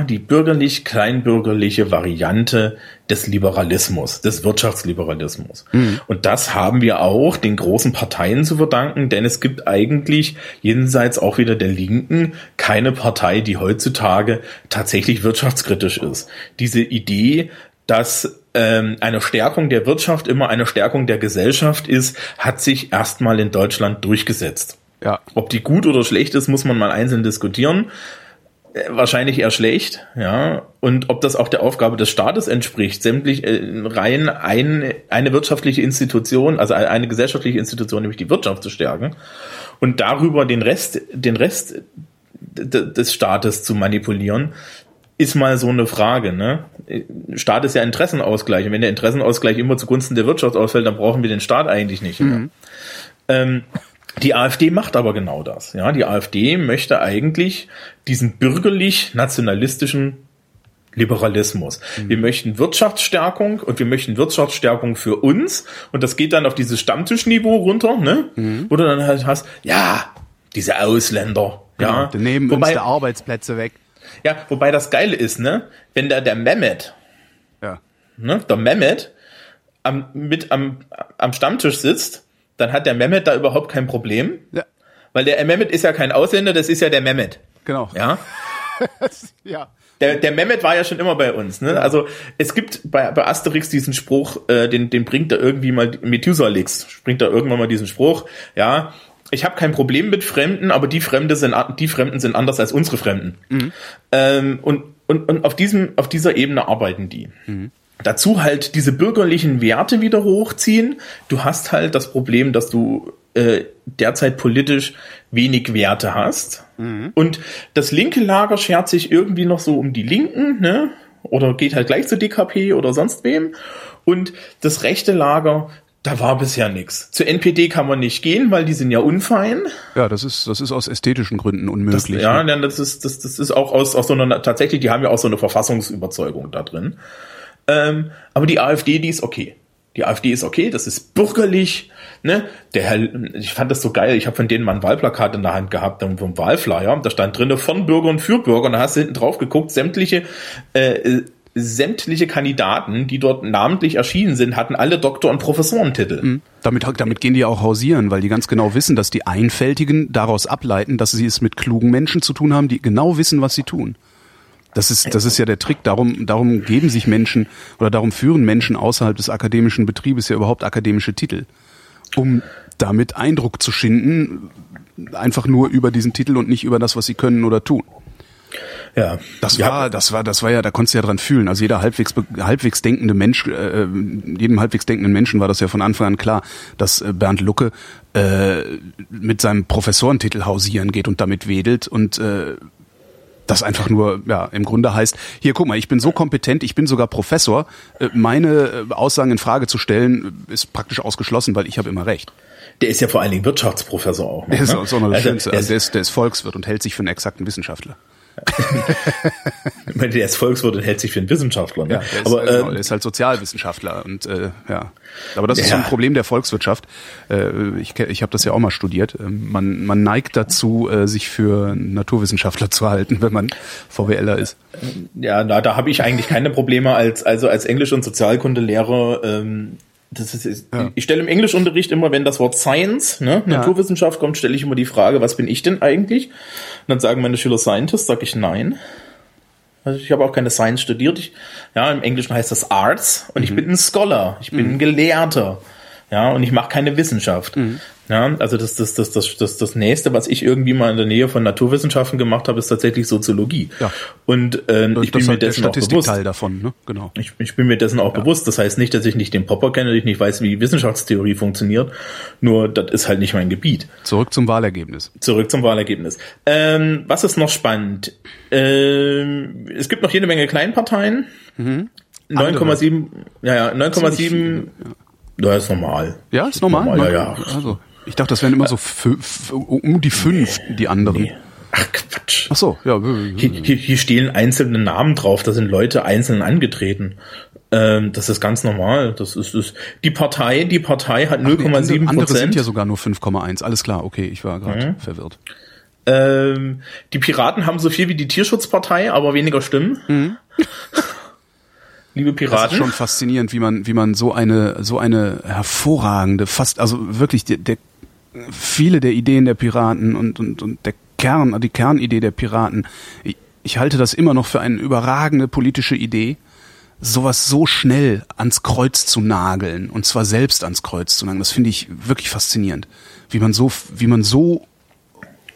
die bürgerlich kleinbürgerliche Variante des Liberalismus, des Wirtschaftsliberalismus. Und das haben wir auch den großen Parteien zu verdanken, denn es gibt eigentlich jenseits auch wieder der Linken keine Partei, die heutzutage tatsächlich wirtschaftskritisch ist. Diese Idee, dass ähm, eine Stärkung der Wirtschaft immer eine Stärkung der Gesellschaft ist, hat sich erstmal in Deutschland durchgesetzt. Ja. Ob die gut oder schlecht ist, muss man mal einzeln diskutieren. Wahrscheinlich eher schlecht, ja. Und ob das auch der Aufgabe des Staates entspricht, sämtlich äh, rein ein, eine wirtschaftliche Institution, also eine gesellschaftliche Institution, nämlich die Wirtschaft zu stärken und darüber den Rest, den Rest des Staates zu manipulieren, ist mal so eine Frage. Ne? Staat ist ja Interessenausgleich. Und wenn der Interessenausgleich immer zugunsten der Wirtschaft ausfällt, dann brauchen wir den Staat eigentlich nicht. mehr. Ähm, Die AfD macht aber genau das. Ja, die AfD möchte eigentlich diesen bürgerlich-nationalistischen Liberalismus. Mhm. Wir möchten Wirtschaftsstärkung und wir möchten Wirtschaftsstärkung für uns und das geht dann auf dieses Stammtischniveau runter, ne? Mhm. Wo du dann halt hast, ja, diese Ausländer, genau, ja. Die nehmen wobei, uns die Arbeitsplätze weg. Ja, wobei das Geile ist, ne? Wenn da der Mehmet, ja. ne, der Mehmet am, mit am, am Stammtisch sitzt, dann hat der Mehmet da überhaupt kein Problem. Ja. Weil der Mehmet ist ja kein Ausländer, das ist ja der Mehmet. Genau. Ja. ja. Der, der Mehmet war ja schon immer bei uns. Ne? Also es gibt bei, bei Asterix diesen Spruch, äh, den, den bringt er irgendwie mal, Methusalix bringt er irgendwann mal diesen Spruch, ja, ich habe kein Problem mit Fremden, aber die Fremde sind die Fremden sind anders als unsere Fremden. Mhm. Ähm, und, und, und auf diesem, auf dieser Ebene arbeiten die. Mhm. Dazu halt diese bürgerlichen Werte wieder hochziehen. Du hast halt das Problem, dass du äh, derzeit politisch wenig Werte hast. Mhm. Und das linke Lager schert sich irgendwie noch so um die Linken, ne? Oder geht halt gleich zu DKP oder sonst wem. Und das rechte Lager da war bisher nichts. Zur NPD kann man nicht gehen, weil die sind ja unfein. Ja, das ist das ist aus ästhetischen Gründen unmöglich. Das, ja, ne? das ist das das ist auch aus aus so einer tatsächlich, die haben ja auch so eine Verfassungsüberzeugung da drin. Ähm, aber die AfD, die ist okay. Die AfD ist okay, das ist bürgerlich. Ne? Der Herr, ich fand das so geil. Ich habe von denen mal ein Wahlplakat in der Hand gehabt, vom Wahlflyer. Da stand drinne von Bürger und für Bürger. Und da hast du hinten drauf geguckt, sämtliche äh, sämtliche Kandidaten, die dort namentlich erschienen sind, hatten alle Doktor- und Professorentitel. Mhm. Damit, damit gehen die auch hausieren, weil die ganz genau wissen, dass die Einfältigen daraus ableiten, dass sie es mit klugen Menschen zu tun haben, die genau wissen, was sie tun. Das ist, das ist ja der Trick. Darum, darum geben sich Menschen oder darum führen Menschen außerhalb des akademischen Betriebes ja überhaupt akademische Titel. Um damit Eindruck zu schinden, einfach nur über diesen Titel und nicht über das, was sie können oder tun. Ja. Das ja. war, das war, das war ja, da konntest du ja dran fühlen. Also jeder halbwegs, halbwegs denkende Mensch, äh, jedem halbwegs denkenden Menschen war das ja von Anfang an klar, dass äh, Bernd Lucke äh, mit seinem Professorentitel hausieren geht und damit wedelt und äh, das einfach nur, ja, im Grunde heißt, hier, guck mal, ich bin so kompetent, ich bin sogar Professor, äh, meine äh, Aussagen in Frage zu stellen, ist praktisch ausgeschlossen, weil ich habe immer recht. Der ist ja vor allen Dingen Wirtschaftsprofessor auch. Noch, der ist ne? auch noch das also, Schönste. Also der, ist, der ist Volkswirt und hält sich für einen exakten Wissenschaftler. Ich meine, der ist Volkswirt und hält sich für einen Wissenschaftler. Ne? Ja, ist, aber genau, äh, der ist halt Sozialwissenschaftler und äh, ja. Aber das ist so ein Problem der Volkswirtschaft. Äh, ich ich habe das ja auch mal studiert. Ähm, man, man neigt dazu, äh, sich für Naturwissenschaftler zu halten, wenn man VWLer ist. Ja, da, da habe ich eigentlich keine Probleme als also als Englisch- und Sozialkundelehrer. Ähm, das ist, ja. Ich stelle im Englischunterricht immer, wenn das Wort Science, ne, ja. Naturwissenschaft kommt, stelle ich immer die Frage, was bin ich denn eigentlich? Und dann sagen meine Schüler Scientist, sage ich nein. Also ich habe auch keine Science studiert. Ich, ja, im Englischen heißt das Arts und mhm. ich bin ein Scholar, ich bin mhm. ein Gelehrter. Ja, und ich mache keine Wissenschaft. Mhm. Ja, also das, das, das, das, das, das nächste, was ich irgendwie mal in der Nähe von Naturwissenschaften gemacht habe, ist tatsächlich Soziologie. Ja. Und ähm, ich bin mir dessen auch bewusst. davon, ne? Genau. Ich, ich bin mir dessen auch ja. bewusst. Das heißt nicht, dass ich nicht den Popper kenne, dass ich nicht weiß, wie Wissenschaftstheorie funktioniert. Nur das ist halt nicht mein Gebiet. Zurück zum Wahlergebnis. Zurück zum Wahlergebnis. Ähm, was ist noch spannend? Ähm, es gibt noch jede Menge Kleinparteien. Mhm. 9,7, ja, ja, 9,7 ja, ist normal. Ja, ist normal. normal ja, ja. Also, ich dachte, das wären immer so um die fünf, nee, die anderen. Nee. Ach Quatsch. Ach so, ja. Hier, hier, hier stehen einzelne Namen drauf, da sind Leute einzeln angetreten. Ähm, das ist ganz normal. Das ist, ist die Partei, die Partei hat 0,7 Prozent. Andere sind ja sogar nur 5,1. Alles klar, okay, ich war gerade mhm. verwirrt. Ähm, die Piraten haben so viel wie die Tierschutzpartei, aber weniger Stimmen. Mhm. liebe Piraten. Das ist schon faszinierend, wie man, wie man so eine, so eine hervorragende, fast, also wirklich der, der viele der Ideen der Piraten und, und, und der Kern, die Kernidee der Piraten, ich, ich halte das immer noch für eine überragende politische Idee, sowas so schnell ans Kreuz zu nageln und zwar selbst ans Kreuz zu nageln. Das finde ich wirklich faszinierend, wie man so, wie man so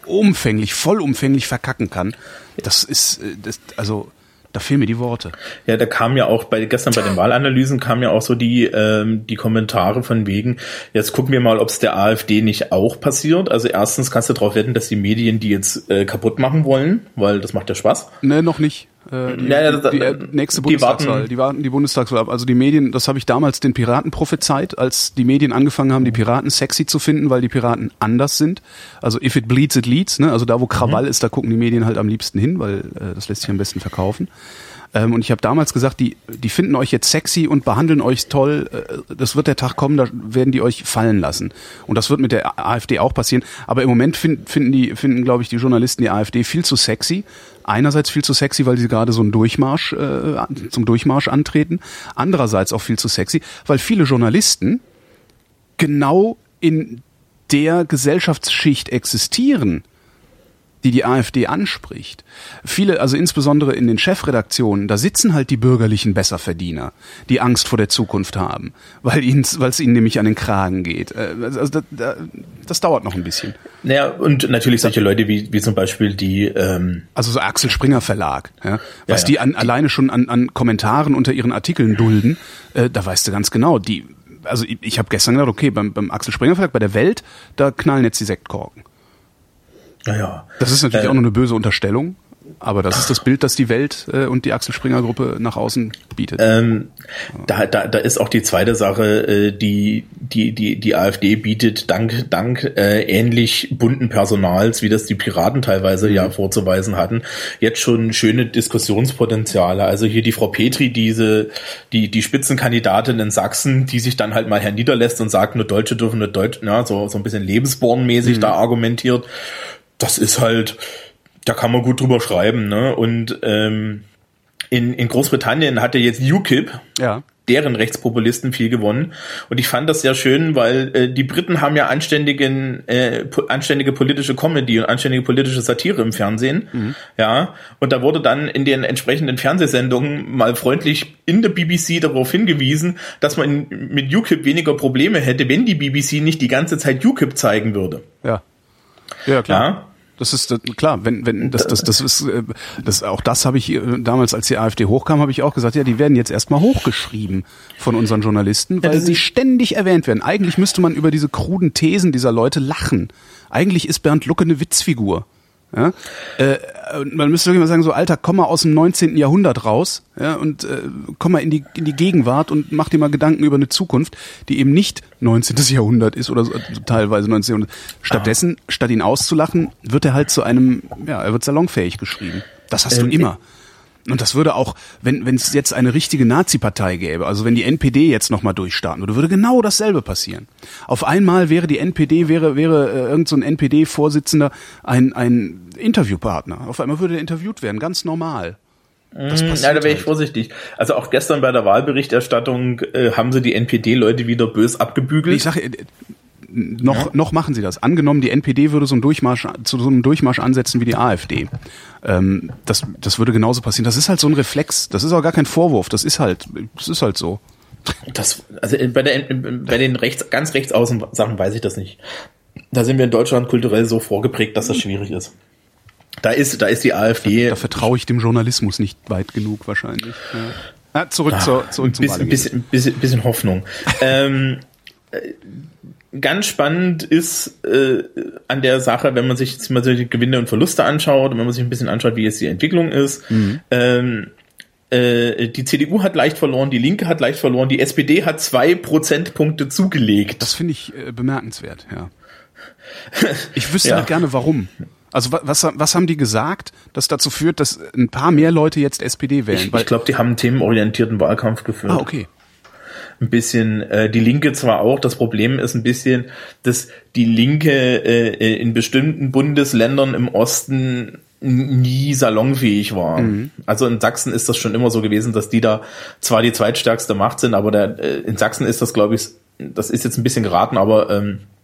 umfänglich, vollumfänglich verkacken kann. Das ist, äh, das, also da fehlen mir die Worte. Ja, da kam ja auch bei gestern bei den Wahlanalysen kam ja auch so die ähm, die Kommentare von wegen. Jetzt gucken wir mal, ob es der AfD nicht auch passiert. Also erstens kannst du darauf wetten, dass die Medien die jetzt äh, kaputt machen wollen, weil das macht ja Spaß. Ne, noch nicht. Äh, die, Ja, ja, die, die, äh, nächste Bundestagswahl. die warten die Bundestagswahl ab. Also die Medien, das habe ich damals den Piraten prophezeit, als die Medien angefangen haben, die Piraten sexy zu finden, weil die Piraten anders sind. Also if it bleeds, it leads. Ne? Also da, wo Krawall ist, da gucken die Medien halt am liebsten hin, weil äh, das lässt sich am besten verkaufen. Ähm, und ich habe damals gesagt, die, die finden euch jetzt sexy und behandeln euch toll. Äh, das wird der Tag kommen, da werden die euch fallen lassen. Und das wird mit der AfD auch passieren. Aber im Moment find, finden die, finden, glaube ich, die Journalisten die AfD viel zu sexy. Einerseits viel zu sexy, weil sie gerade so einen Durchmarsch äh, zum Durchmarsch antreten. Andererseits auch viel zu sexy, weil viele Journalisten genau in der Gesellschaftsschicht existieren, die die AfD anspricht. Viele, also insbesondere in den Chefredaktionen, da sitzen halt die bürgerlichen Besserverdiener, die Angst vor der Zukunft haben, weil ihnen, weil es ihnen nämlich an den Kragen geht. Äh, Also das, das, das dauert noch ein bisschen. Naja, und natürlich solche Leute wie, wie zum Beispiel die, ähm, Also so Axel Springer Verlag, ja, was Ja, ja. die an, alleine schon an, an Kommentaren unter ihren Artikeln dulden, äh, da weißt du ganz genau, die, also ich, ich habe gestern gedacht, okay, beim, beim Axel Springer Verlag, bei der Welt, da knallen jetzt die Sektkorken. Naja, Das ist natürlich Äh, auch nur eine böse Unterstellung, aber das ist das Bild, das die Welt äh, und die Axel Springer Gruppe nach außen bietet. Ähm, da, da, da ist auch die zweite Sache, äh, die, die, die, die AfD bietet dank, dank äh, ähnlich bunten Personals, wie das die Piraten teilweise ja vorzuweisen hatten, jetzt schon schöne Diskussionspotenziale. Also hier die Frau Petri, diese, die, die Spitzenkandidatin in Sachsen, die sich dann halt mal herniederlässt und sagt, nur Deutsche dürfen nur Deutsch, ja, so, so ein bisschen lebensbornmäßig da argumentiert. Das ist halt, da kann man gut drüber schreiben, ne? Und ähm, in, in Großbritannien hatte jetzt UKIP, ja. deren Rechtspopulisten viel gewonnen. Und ich fand das sehr schön, weil äh, die Briten haben ja anständigen, äh, po anständige politische Comedy und anständige politische Satire im Fernsehen. Ja. Und da wurde dann in den entsprechenden Fernsehsendungen mal freundlich in der BBC darauf hingewiesen, dass man mit UKIP weniger Probleme hätte, wenn die BBC nicht die ganze Zeit UKIP zeigen würde. Ja. Ja, klar. Ja. Das ist klar, wenn wenn das das das ist äh, das auch das habe ich äh, damals als die AfD hochkam, habe ich auch gesagt, ja, die werden jetzt erstmal hochgeschrieben von unseren Journalisten, weil das sie ständig erwähnt werden. Eigentlich müsste man über diese kruden Thesen dieser Leute lachen. Eigentlich ist Bernd Lucke eine Witzfigur. Ja? Äh, man müsste wirklich mal sagen, so Alter, komm mal aus dem 19. Jahrhundert raus ja, und äh, komm mal in die, in die Gegenwart und mach dir mal Gedanken über eine Zukunft, die eben nicht 19. Jahrhundert ist oder so, also teilweise 19. Jahrhundert. Stattdessen, statt ihn auszulachen, wird er halt zu einem, ja, er wird salonfähig geschrieben. Das hast du Ähm, immer. Und das würde auch, wenn wenn es jetzt eine richtige Nazi-Partei gäbe, also wenn die NPD jetzt nochmal durchstarten würde, würde genau dasselbe passieren. Auf einmal wäre die NPD, wäre, wäre äh, irgend so NPD-Vorsitzender ein, ein Interviewpartner. Auf einmal würde er interviewt werden, ganz normal. Das Ja, da wäre ich halt. vorsichtig. Also auch gestern bei der Wahlberichterstattung äh, haben sie die NPD-Leute wieder bös abgebügelt. Ich sage, noch, noch machen sie das. Angenommen, die NPD würde so einen Durchmarsch, zu so einem Durchmarsch ansetzen wie die AfD. Ähm, das, das würde genauso passieren. Das ist halt so ein Reflex. Das ist auch gar kein Vorwurf. Das ist halt, das ist halt so. Das, also bei, der, bei den rechts, ganz rechts außen Sachen weiß ich das nicht. Da sind wir in Deutschland kulturell so vorgeprägt, dass das schwierig ist. Da ist, da ist die AfD Da vertraue ich dem Journalismus nicht weit genug wahrscheinlich. Ja. Ah, zurück zur, zurück zum bisschen, bisschen, bisschen, bisschen Hoffnung. ähm, äh, ganz spannend ist äh, an der Sache, wenn man sich jetzt mal so die Gewinne und Verluste anschaut und wenn man sich ein bisschen anschaut, wie jetzt die Entwicklung ist. Mhm. Ähm, äh, die CDU hat leicht verloren, die Linke hat leicht verloren, die SPD hat zwei Prozentpunkte zugelegt. Das finde ich äh, bemerkenswert, ja. Ich wüsste Ja. halt gerne, warum. Also wa- was, was haben die gesagt, das dazu führt, dass ein paar mehr Leute jetzt SPD wählen? ich ich glaube, die haben einen themenorientierten Wahlkampf geführt. ah, okay. Ein bisschen äh, die Linke zwar auch, das Problem ist ein bisschen, dass die Linke äh, in bestimmten Bundesländern im Osten nie salonfähig war. Also in Sachsen ist das schon immer so gewesen, dass die da zwar die zweitstärkste Macht sind, aber der, äh, in Sachsen ist das, glaube ich, das ist jetzt ein bisschen geraten, aber ähm, äh,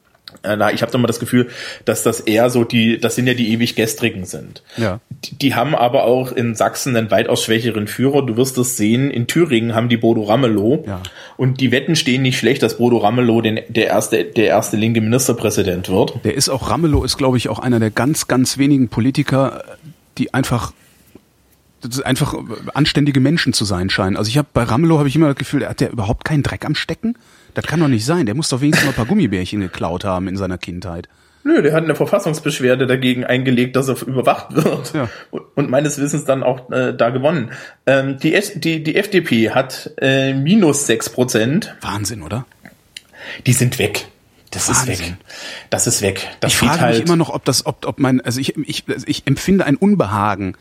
na, ich habe immer das Gefühl, dass das eher so die, das sind ja die ewig gestrigen sind. Ja. Die, die haben aber auch in Sachsen einen weitaus schwächeren Führer. Du wirst es sehen, in Thüringen haben die Bodo Ramelow. Ja. Und die Wetten stehen nicht schlecht, dass Bodo Ramelow den, der erste, der erste linke Ministerpräsident wird. Der ist auch, Ramelow ist, glaube ich, auch einer der ganz, ganz wenigen Politiker, die einfach einfach anständige Menschen zu sein scheinen. Also ich habe bei Ramelow habe ich immer das Gefühl, hat der überhaupt keinen Dreck am Stecken? Das kann doch nicht sein. Der muss doch wenigstens mal ein paar Gummibärchen geklaut haben in seiner Kindheit. Nö, der hat eine Verfassungsbeschwerde dagegen eingelegt, dass er überwacht wird. Ja. Und meines Wissens dann auch äh, da gewonnen. Ähm, die, die, die FDP hat äh, minus sechs Prozent. Wahnsinn, oder? Die sind weg. Das Wahnsinn. ist weg. Das ist weg. Das ich frage halt. mich immer noch, ob das, ob, ob mein, also ich, ich, also ich empfinde ein Unbehagen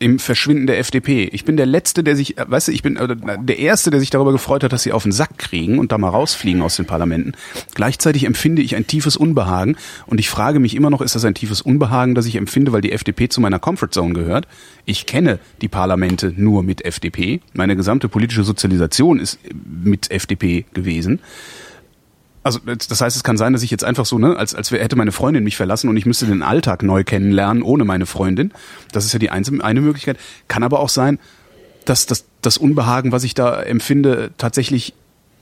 im Verschwinden der FDP. Ich bin der Letzte, der sich, äh, weißt du, ich bin äh, der Erste, der sich darüber gefreut hat, dass sie auf den Sack kriegen und da mal rausfliegen aus den Parlamenten. Gleichzeitig empfinde ich ein tiefes Unbehagen und ich frage mich immer noch, ist das ein tiefes Unbehagen, das ich empfinde, weil die FDP zu meiner Comfortzone gehört? Ich kenne die Parlamente nur mit FDP. Meine gesamte politische Sozialisation ist mit FDP gewesen. Also das heißt, es kann sein, dass ich jetzt einfach so, ne, als, als hätte meine Freundin mich verlassen und ich müsste den Alltag neu kennenlernen ohne meine Freundin. Das ist ja die einzige, eine Möglichkeit. Kann aber auch sein, dass das, das Unbehagen, was ich da empfinde, tatsächlich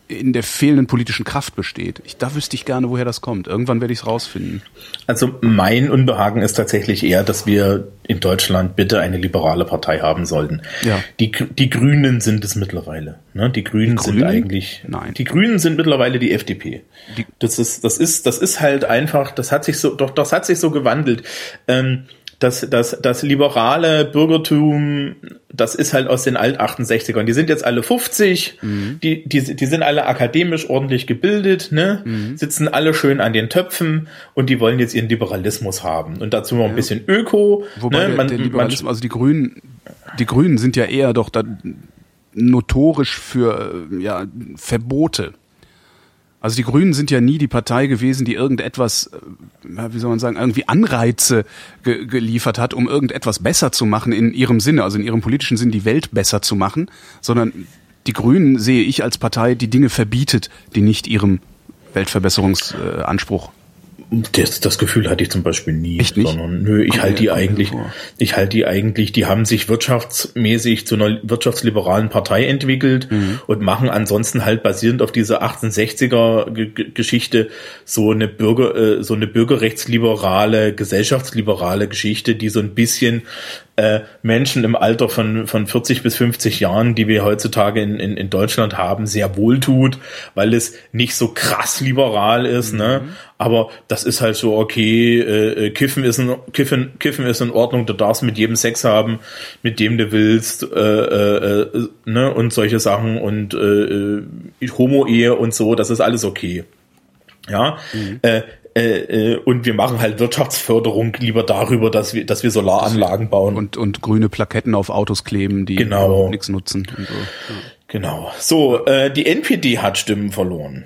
in der fehlenden politischen Kraft besteht. Ich, da wüsste ich gerne, woher das kommt. Irgendwann werde ich es rausfinden. Also mein Unbehagen ist tatsächlich eher, dass wir in Deutschland bitte eine liberale Partei haben sollten. Ja. Die, die Grünen sind es mittlerweile. Ne? Die Grünen Die sind Grünen? eigentlich. Nein. Die Grünen sind mittlerweile die FDP. Die- das ist, das ist, das ist halt einfach. Das hat sich so, doch, das hat sich so gewandelt. Ähm, das, das, das liberale Bürgertum, das ist halt aus den Alt-68ern. Die sind jetzt alle 50, die, die, die sind alle akademisch ordentlich gebildet, ne? sitzen alle schön an den Töpfen und die wollen jetzt ihren Liberalismus haben. Und dazu noch ein bisschen Öko. Wobei ne? man, der man, Liberalismus, also die Grünen, die Grünen sind ja eher doch da notorisch für ja, Verbote. Also die Grünen sind ja nie die Partei gewesen, die irgendetwas, äh, wie soll man sagen, irgendwie Anreize ge geliefert hat, um irgendetwas besser zu machen in ihrem Sinne, also in ihrem politischen Sinn die Welt besser zu machen, sondern die Grünen sehe ich als Partei, die Dinge verbietet, die nicht ihrem Weltverbesserungsanspruch. Das, das Gefühl hatte ich zum Beispiel nie. Echt? Sondern, nö, ich halte die eigentlich, ich halte die eigentlich, die haben sich wirtschaftsmäßig zu einer wirtschaftsliberalen Partei entwickelt Mhm. und machen ansonsten halt basierend auf dieser 1860er Ge- Ge- Geschichte so eine Bürger, äh, so eine bürgerrechtsliberale, gesellschaftsliberale Geschichte, die so ein bisschen äh, Menschen im Alter von, von 40 bis 50 Jahren, die wir heutzutage in, in, in Deutschland haben, sehr wohltut, weil es nicht so krass liberal ist, ne? Aber das ist halt so, okay, äh, äh, Kiffen ist in, Kiffen, Kiffen ist in Ordnung, du darfst mit jedem Sex haben, mit dem du willst, äh, äh, äh, ne? Und solche Sachen und äh, Homo-Ehe und so, das ist alles okay. Ja, äh, äh, äh, und wir machen halt Wirtschaftsförderung lieber darüber, dass wir, dass wir Solaranlagen bauen. Und, und grüne Plaketten auf Autos kleben, die Genau. nichts nutzen. So. Ja. Genau. So, äh, die NPD hat Stimmen verloren.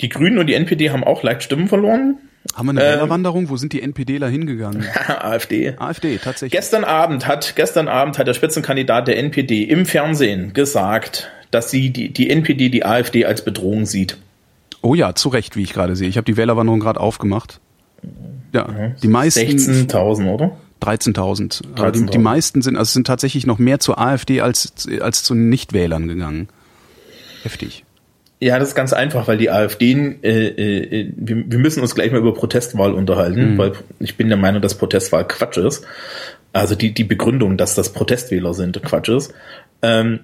Die Grünen und die NPD haben auch leicht Stimmen verloren. Haben wir eine Ähm. Wählerwanderung? Wo sind die NPDler hingegangen? AfD. AfD, tatsächlich. Gestern Abend hat, gestern Abend hat der Spitzenkandidat der NPD im Fernsehen gesagt, dass sie die, die NPD die AfD als Bedrohung sieht. Oh ja, zu Recht, wie ich gerade sehe. Ich habe die Wählerwanderung gerade aufgemacht. Ja, die meisten 16.000, oder? 13.000. Aber die, 13.000. die meisten sind, also es sind tatsächlich noch mehr zur AfD als, als zu Nichtwählern gegangen. Heftig. Ja, das ist ganz einfach, weil die AfD, äh, äh, wir, wir müssen uns gleich mal über Protestwahl unterhalten, weil ich bin der Meinung, dass Protestwahl Quatsch ist. Also die, die Begründung, dass das Protestwähler sind, Quatsch ist. Ähm,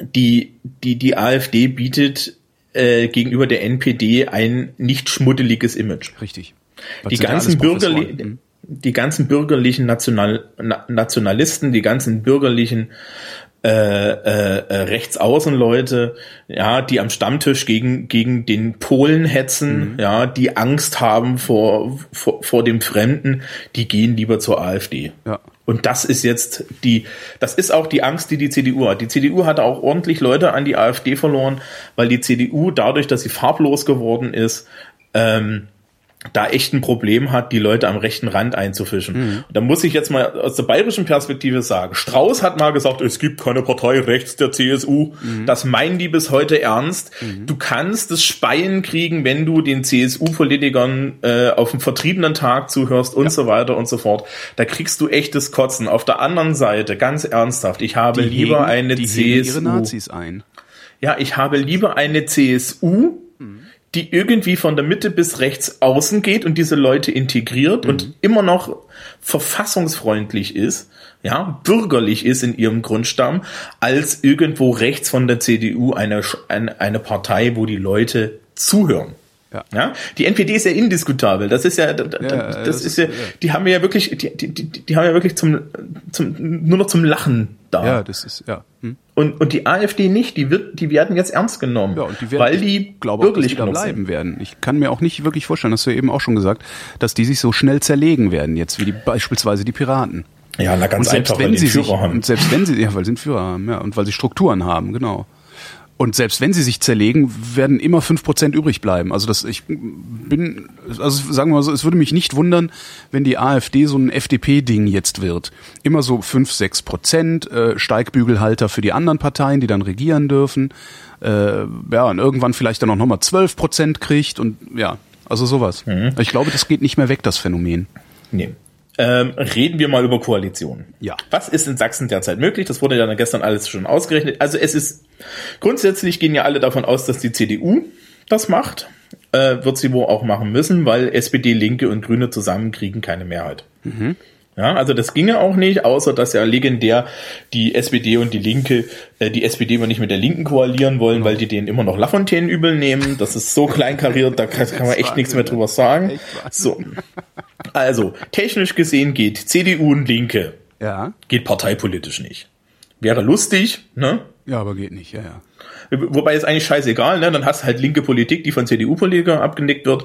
die, die, die AfD bietet äh, gegenüber der NPD ein nicht schmuddeliges Image. Richtig. Das Die ganzen, bürgerli die ganzen bürgerlichen National Na Nationalisten, die ganzen bürgerlichen äh, äh, äh, Rechtsaußenleute, ja, die am Stammtisch gegen gegen den Polen hetzen, Mhm. ja, die Angst haben vor, vor vor dem Fremden, die gehen lieber zur AfD. Ja. Und das ist jetzt die, das ist auch die Angst, die die CDU hat. Die CDU hatte auch ordentlich Leute an die AfD verloren, weil die CDU dadurch, dass sie farblos geworden ist, ähm, da echt ein Problem hat, die Leute am rechten Rand einzufischen. Und da muss ich jetzt mal aus der bayerischen Perspektive sagen, Strauß hat mal gesagt, es gibt keine Partei rechts der CSU. Das meinen die bis heute ernst. Du kannst das Speien kriegen, wenn du den CSU-Politikern äh, auf dem vertriebenen Tag zuhörst und so weiter und so fort. Da kriegst du echtes Kotzen. Auf der anderen Seite, ganz ernsthaft, ich habe Die lieber hegen- eine die CSU. ihre Nazis ein. Ja, ich habe lieber eine CSU, die irgendwie von der Mitte bis rechts außen geht und diese Leute integriert und immer noch verfassungsfreundlich ist, ja, bürgerlich ist in ihrem Grundstamm, als irgendwo rechts von der CDU eine, eine, eine Partei, wo die Leute zuhören. Ja. Ja, die NPD ist ja indiskutabel. Das ist ja, das, Ja, das, ist ja, die haben wir ja wirklich, die, die, die, die haben ja wirklich zum, zum, nur noch zum Lachen da. Ja, das ist, ja. Hm. Und, und die AfD nicht, die wird, die werden jetzt ernst genommen. Ja, und die werden, weil ich die glaube auch, dass wirklich genug bleiben werden. Ich kann mir auch nicht wirklich vorstellen, das hast du ja eben auch schon gesagt, dass die sich so schnell zerlegen werden, jetzt wie die, beispielsweise die Piraten. Ja, na ganz und selbst einfach, wenn weil sie einen sich, Führer haben. und selbst wenn sie, ja, weil sie einen Führer haben, ja, und weil sie Strukturen haben, genau. Und selbst wenn sie sich zerlegen, werden immer fünf Prozent übrig bleiben. Also das, ich bin, also sagen wir mal so, es würde mich nicht wundern, wenn die AfD so ein FDP-Ding jetzt wird. Immer so fünf, sechs Prozent, äh, Steigbügelhalter für die anderen Parteien, die dann regieren dürfen. Äh, ja, und irgendwann vielleicht dann auch nochmal zwölf Prozent kriegt und ja, also sowas. Mhm. Ich glaube, das geht nicht mehr weg, das Phänomen. Nee. Ähm, reden wir mal über Koalitionen. Ja. Was ist in Sachsen derzeit möglich? Das wurde ja dann gestern alles schon ausgerechnet. Also es ist, grundsätzlich gehen ja alle davon aus, dass die CDU das macht. Äh, wird sie wohl auch machen müssen, weil SPD, Linke und Grüne zusammen kriegen keine Mehrheit. Ja, also das ginge auch nicht, außer dass ja legendär die SPD und die Linke, äh, die SPD immer nicht mit der Linken koalieren wollen, weil die denen immer noch Lafontaine übel nehmen. Das ist so kleinkariert, da kann, kann man echt nichts mehr drüber sagen. So. Also, technisch gesehen geht CDU und Linke, Ja. geht parteipolitisch nicht. Wäre lustig, ne? Ja, aber geht nicht, ja, ja. Wobei ist eigentlich scheißegal, ne? Dann hast du halt linke Politik, die von CDU-Politikern abgenickt wird,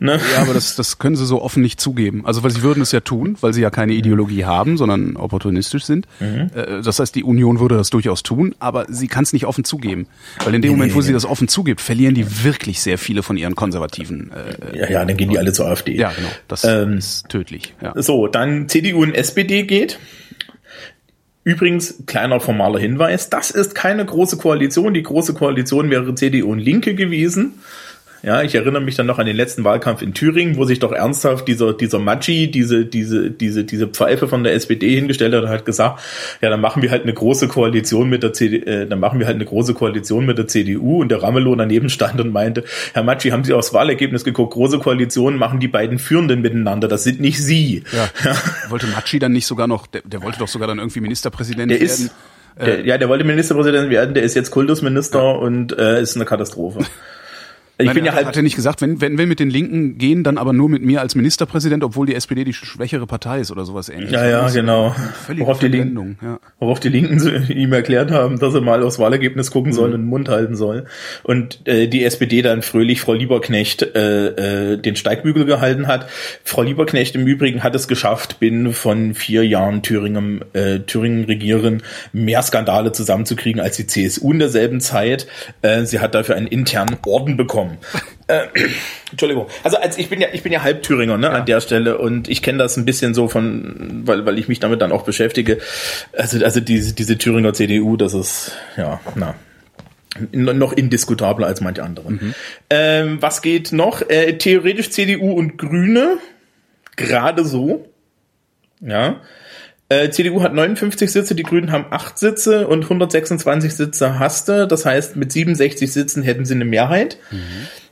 ne? Ja, aber das, das können sie so offen nicht zugeben. Also, weil sie würden es ja tun, weil sie ja keine Ideologie haben, sondern opportunistisch sind. Äh, Das heißt, die Union würde das durchaus tun, aber sie kann es nicht offen zugeben. Weil in dem Moment, wo sie das offen zugibt, verlieren die wirklich sehr viele von ihren konservativen. Äh, Ja, ja, dann gehen die alle zur AfD. ja, genau. Das Ähm, ist tödlich. Ja. So, dann CDU und SPD geht. Übrigens, kleiner formaler Hinweis, das ist keine große Koalition. Die große Koalition wäre CDU und Linke gewesen. Ja, ich erinnere mich dann noch an den letzten Wahlkampf in Thüringen, wo sich doch ernsthaft dieser, dieser Maggi, diese, diese, diese, diese Pfeife von der SPD hingestellt hat und hat gesagt, ja, dann machen wir halt eine große Koalition mit der CD, äh, dann machen wir halt eine große Koalition mit der CDU und der Ramelow daneben stand und meinte, Herr Maggi, haben Sie aufs Wahlergebnis geguckt? Große Koalitionen machen die beiden Führenden miteinander. Das sind nicht Sie. Ja. Wollte Matschi dann nicht sogar noch, der, der wollte doch sogar dann irgendwie Ministerpräsident Der werden. ist, der, ja, der wollte Ministerpräsident werden, der ist jetzt Kultusminister und äh, ist eine Katastrophe. Ich Nein, bin ja halt, hat er nicht gesagt, wenn, wenn wir mit den Linken gehen, dann aber nur mit mir als Ministerpräsident, obwohl die SPD die schwächere Partei ist oder sowas ähnliches. ja, ja, genau. Völlige Worauf die, Linken, ja. worauf die Linken ihm erklärt haben, dass er mal aufs Wahlergebnis gucken Mhm. soll und den Mund halten soll. Und äh, die SPD dann fröhlich Frau Lieberknecht äh, äh, den Steigbügel gehalten hat. Frau Lieberknecht im Übrigen hat es geschafft, binnen von vier Jahren Thüringen, äh, Thüringen regieren, mehr Skandale zusammenzukriegen als die CSU in derselben Zeit. Äh, sie hat dafür einen internen Orden bekommen. Äh, Entschuldigung. Also als ich bin ja ich bin ja halb Thüringer ne, an der Stelle und ich kenne das ein bisschen so von weil weil ich mich damit dann auch beschäftige. Also also diese diese Thüringer CDU, das ist ja na noch indiskutabler als manche andere. Ähm, was geht noch? Äh, theoretisch CDU und Grüne gerade so. Ja. Äh, CDU hat 59 Sitze, die Grünen haben 8 Sitze und 126 Sitze hasste. Das heißt, mit 67 Sitzen hätten sie eine Mehrheit.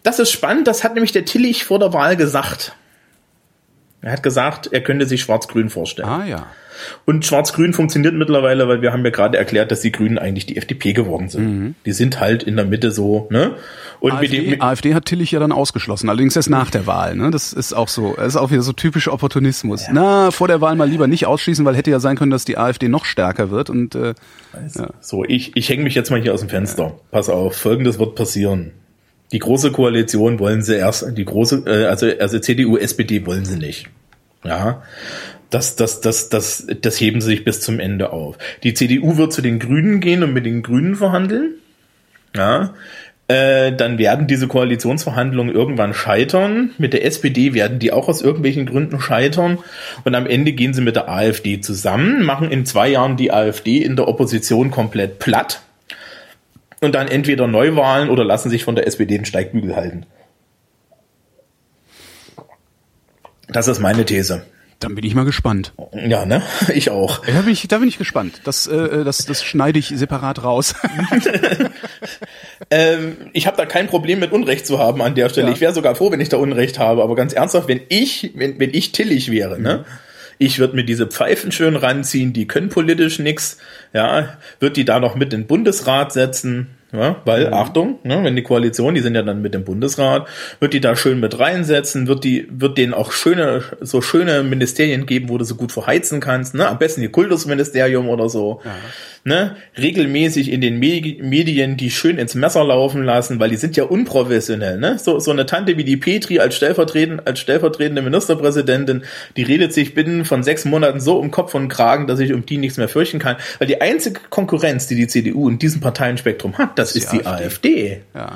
Das ist spannend, das hat nämlich der Tillich vor der Wahl gesagt. Er hat gesagt, er könnte sich Schwarz-Grün vorstellen. Ah ja. Und Schwarz-Grün funktioniert mittlerweile, weil wir haben ja gerade erklärt, dass die Grünen eigentlich die FDP geworden sind. Die sind halt in der Mitte so, ne? Und mit AfD, dem, mit, AfD hat Tillich ja dann ausgeschlossen, allerdings erst nach der Wahl. Ne? Das ist auch so, das ist auch wieder so typisch Opportunismus. Na, vor der Wahl mal lieber nicht ausschließen, weil hätte ja sein können, dass die AfD noch stärker wird. Und äh, so, ich, ich hänge mich jetzt mal hier aus dem Fenster. Pass auf, folgendes wird passieren. Die große Koalition wollen sie erst, die große, äh, also, also CDU, SPD wollen sie nicht. Ja. Das, das, das, das, das heben sie sich bis zum Ende auf. Die CDU wird zu den Grünen gehen und mit den Grünen verhandeln. Ja. Äh, dann werden diese Koalitionsverhandlungen irgendwann scheitern. Mit der SPD werden die auch aus irgendwelchen Gründen scheitern. Und am Ende gehen sie mit der AfD zusammen, machen in zwei Jahren die AfD in der Opposition komplett platt. Und dann entweder Neuwahlen oder lassen sich von der SPD den Steigbügel halten. Das ist meine These. dann bin ich mal gespannt. Ja, ne? Ich auch. Da bin ich, da bin ich gespannt. Das, äh, das, das schneide ich separat raus. Ähm, ich habe da kein Problem mit Unrecht zu haben an der Stelle. Ja. Ich wäre sogar froh, wenn ich da Unrecht habe. Aber ganz ernsthaft, wenn ich, wenn, wenn ich Tillich wäre, ne? Ich würde mir diese Pfeifen schön ranziehen, die können politisch nix, ja, wird die da noch mit in den Bundesrat setzen, Ja, weil, mhm. Achtung, ne, wenn die Koalition, die sind ja dann mit dem Bundesrat, wird die da schön mit reinsetzen, wird die, wird denen auch schöne, so schöne Ministerien geben, wo du so gut verheizen kannst, ne? Am besten die Kultusministerium oder so. Ja. Ne? Regelmäßig in den Medien die schön ins Messer laufen lassen, weil die sind ja unprofessionell, ne? So, so eine Tante wie die Petri als stellvertretend, als stellvertretende Ministerpräsidentin, die redet sich binnen von sechs Monaten so um Kopf und Kragen, dass ich um die nichts mehr fürchten kann. Weil die einzige Konkurrenz, die die CDU in diesem Parteienspektrum hat, das, ist die, die AfD. AfD. Ja.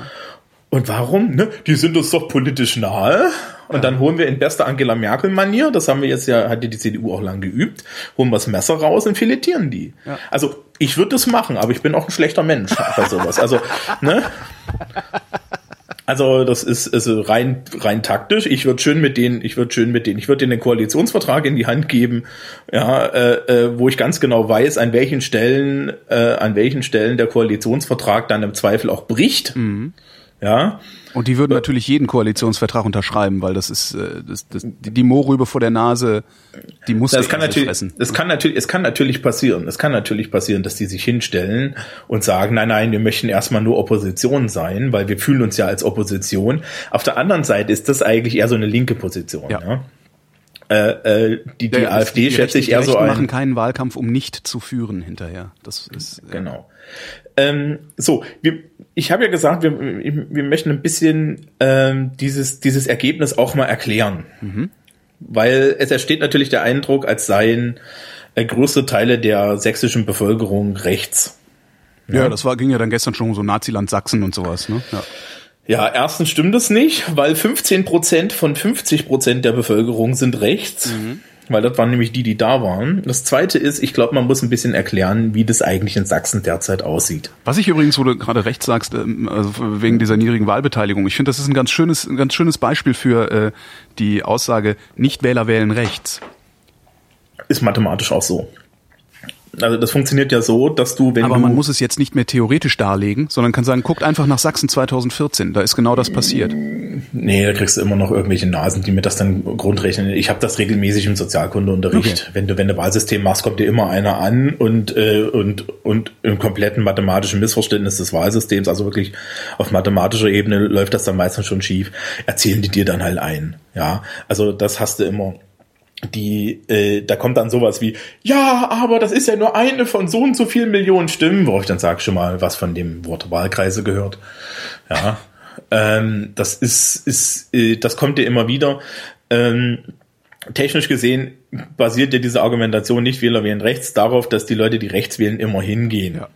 Und warum? Ne? Die sind uns doch politisch nahe. Und ja. dann holen wir in bester Angela Merkel-Manier, das haben wir jetzt ja, hat die CDU auch lang geübt, holen wir das Messer raus und filetieren die. Ja. Also ich würde das machen, aber ich bin auch ein schlechter Mensch bei sowas. Also, ne? Also das ist also rein rein taktisch. Ich würde schön mit denen, ich würde schön mit denen, ich würde denen den Koalitionsvertrag in die Hand geben, ja, äh, äh, wo ich ganz genau weiß, an welchen Stellen, äh, an welchen Stellen der Koalitionsvertrag dann im Zweifel auch bricht. Mhm. Ja. Und die würden natürlich jeden Koalitionsvertrag unterschreiben, weil das ist äh, das, das, die Mohrrübe vor der Nase, die muss das kann natürlich, fressen. Es kann natürlich, es kann natürlich passieren. Es kann natürlich passieren, dass die sich hinstellen und sagen, nein, nein, wir möchten erstmal nur Opposition sein, weil wir fühlen uns ja als Opposition. Auf der anderen Seite ist das eigentlich eher so eine linke Position. Ja. ja? Äh, äh, die, die ja, AfD schätze ich eher so ein. machen keinen Wahlkampf, um nicht zu führen hinterher. Das ist genau. Ähm, so, wir, ich habe ja gesagt, wir, wir möchten ein bisschen ähm, dieses, dieses Ergebnis auch mal erklären. Mhm. Weil es entsteht natürlich der Eindruck, als seien äh, größte Teile der sächsischen Bevölkerung rechts. Ja, ja, das war, ging ja dann gestern schon um so Naziland Sachsen und sowas, ne? Ja. Ja, erstens stimmt es nicht, weil 15 Prozent von 50 Prozent der Bevölkerung sind rechts. Mhm weil das waren nämlich die, die da waren. Das zweite ist, ich glaube, man muss ein bisschen erklären, wie das eigentlich in Sachsen derzeit aussieht. Was ich übrigens, wo du gerade recht sagst, ähm, also wegen dieser niedrigen Wahlbeteiligung, ich finde, das ist ein ganz schönes, ein ganz schönes Beispiel für äh, die Aussage, Nichtwähler wählen rechts. Ist mathematisch auch so. Also das funktioniert ja so, dass du, wenn Aber man muss es jetzt nicht mehr theoretisch darlegen, sondern kann sagen, guckt einfach nach Sachsen 2014, da ist genau das passiert. Nee, da kriegst du immer noch irgendwelche Nasen, die mir das dann grundrechnen. Ich habe das regelmäßig im Sozialkundeunterricht. Okay. Wenn du wenn du Wahlsystem machst, kommt dir immer einer an und äh, und und im kompletten mathematischen Missverständnis des Wahlsystems, also wirklich auf mathematischer Ebene läuft das dann meistens schon schief. Erzählen die dir dann halt ein. Ja, also das hast du immer die, äh, da kommt dann sowas wie, ja, aber das ist ja nur eine von so und so vielen Millionen Stimmen, wo ich dann sage schon mal, was von dem Wort Wahlkreise gehört. Ja, ähm, das ist, ist, äh, das kommt dir immer wieder. Ähm, technisch gesehen basiert ja diese Argumentation nicht Wähler wählen rechts darauf, dass die Leute, die rechts wählen, immer hingehen. Ja.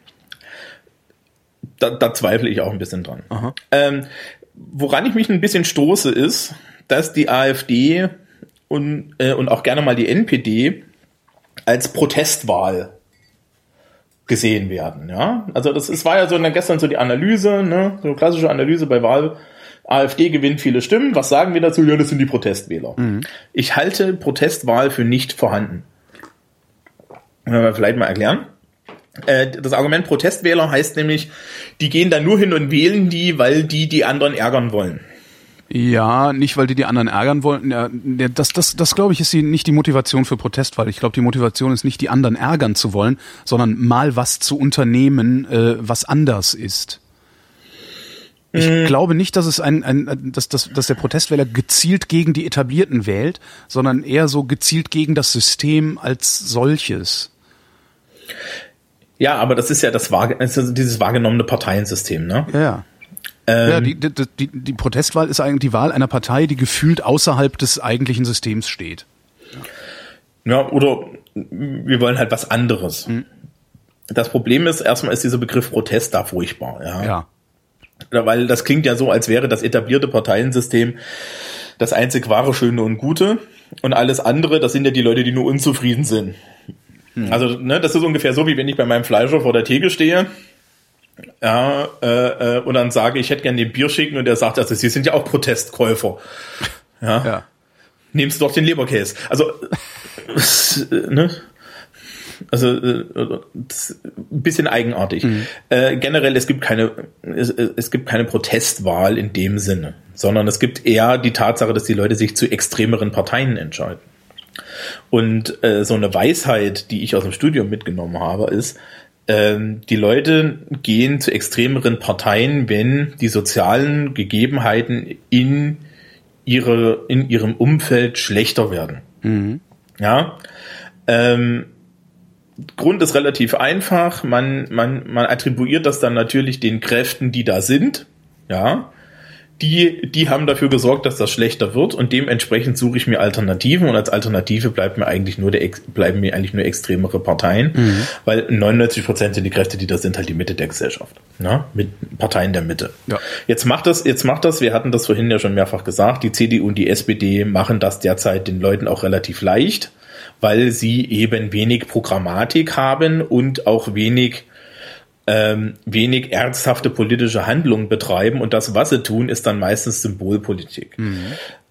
Da, da zweifle ich auch ein bisschen dran. Ähm, woran ich mich ein bisschen stoße, ist, dass die AfD und, äh, und auch gerne mal die NPD als Protestwahl gesehen werden. Ja, also das ist, war ja so dann gestern so die Analyse, ne, so klassische Analyse bei Wahl. AfD gewinnt viele Stimmen. Was sagen wir dazu? Ja, das sind die Protestwähler. Mhm. Ich halte Protestwahl für nicht vorhanden. Wenn wir vielleicht mal erklären. Äh, das Argument Protestwähler heißt nämlich, die gehen da nur hin und wählen die, weil die die anderen ärgern wollen. Ja, nicht weil die die anderen ärgern wollten. Ja, das, das, das glaube ich ist die, nicht die Motivation für Protestwahl. Ich glaube, die Motivation ist nicht die anderen ärgern zu wollen, sondern mal was zu unternehmen, äh, was anders ist. Ich mhm. glaube nicht, dass es ein, ein dass, dass, dass der Protestwähler gezielt gegen die Etablierten wählt, sondern eher so gezielt gegen das System als solches. Ja, aber das ist ja das also dieses wahrgenommene Parteiensystem, ne? Ja. Ja. Ähm, ja, die, die, die, die Protestwahl ist eigentlich die Wahl einer Partei, die gefühlt außerhalb des eigentlichen Systems steht. Ja, oder wir wollen halt was anderes. Mhm. Das Problem ist, erstmal ist dieser Begriff Protest da furchtbar. Ja. ja. Weil das klingt ja so, als wäre das etablierte Parteiensystem das einzig wahre, schöne und gute. Und alles andere, das sind ja die Leute, die nur unzufrieden sind. Mhm. Also, ne, das ist ungefähr so, wie wenn ich bei meinem Fleischer vor der Theke stehe ja, äh, äh, und dann sage, ich hätte gerne den Bier schicken und der sagt, also Sie sind ja auch Protestkäufer. Ja. ja. Nehmen Sie doch den Leberkäse. Also, äh, ne? Also äh, ein bisschen eigenartig. Mhm. Äh, generell, es gibt keine, es, es gibt keine Protestwahl in dem Sinne, sondern es gibt eher die Tatsache, dass die Leute sich zu extremeren Parteien entscheiden. Und äh, so eine Weisheit, die ich aus dem Studium mitgenommen habe, ist, ähm, die Leute gehen zu extremeren Parteien, wenn die sozialen Gegebenheiten in ihre, in ihrem Umfeld schlechter werden. Mhm. Ja. Ähm, Grund ist relativ einfach. Man, man, man attribuiert das dann natürlich den Kräften, die da sind. Ja. Die, die haben dafür gesorgt, dass das schlechter wird und dementsprechend suche ich mir Alternativen und als Alternative bleibt mir eigentlich nur der, bleiben mir eigentlich nur extremere Parteien, Mhm. weil 99 Prozent sind die Kräfte, die da sind, halt die Mitte der Gesellschaft. Ja? Mit Parteien der Mitte. Ja. Jetzt macht das, jetzt macht das, wir hatten das vorhin ja schon mehrfach gesagt, die CDU und die SPD machen das derzeit den Leuten auch relativ leicht, weil sie eben wenig Programmatik haben und auch wenig ähm, wenig ernsthafte politische Handlungen betreiben und das, was sie tun, ist dann meistens Symbolpolitik.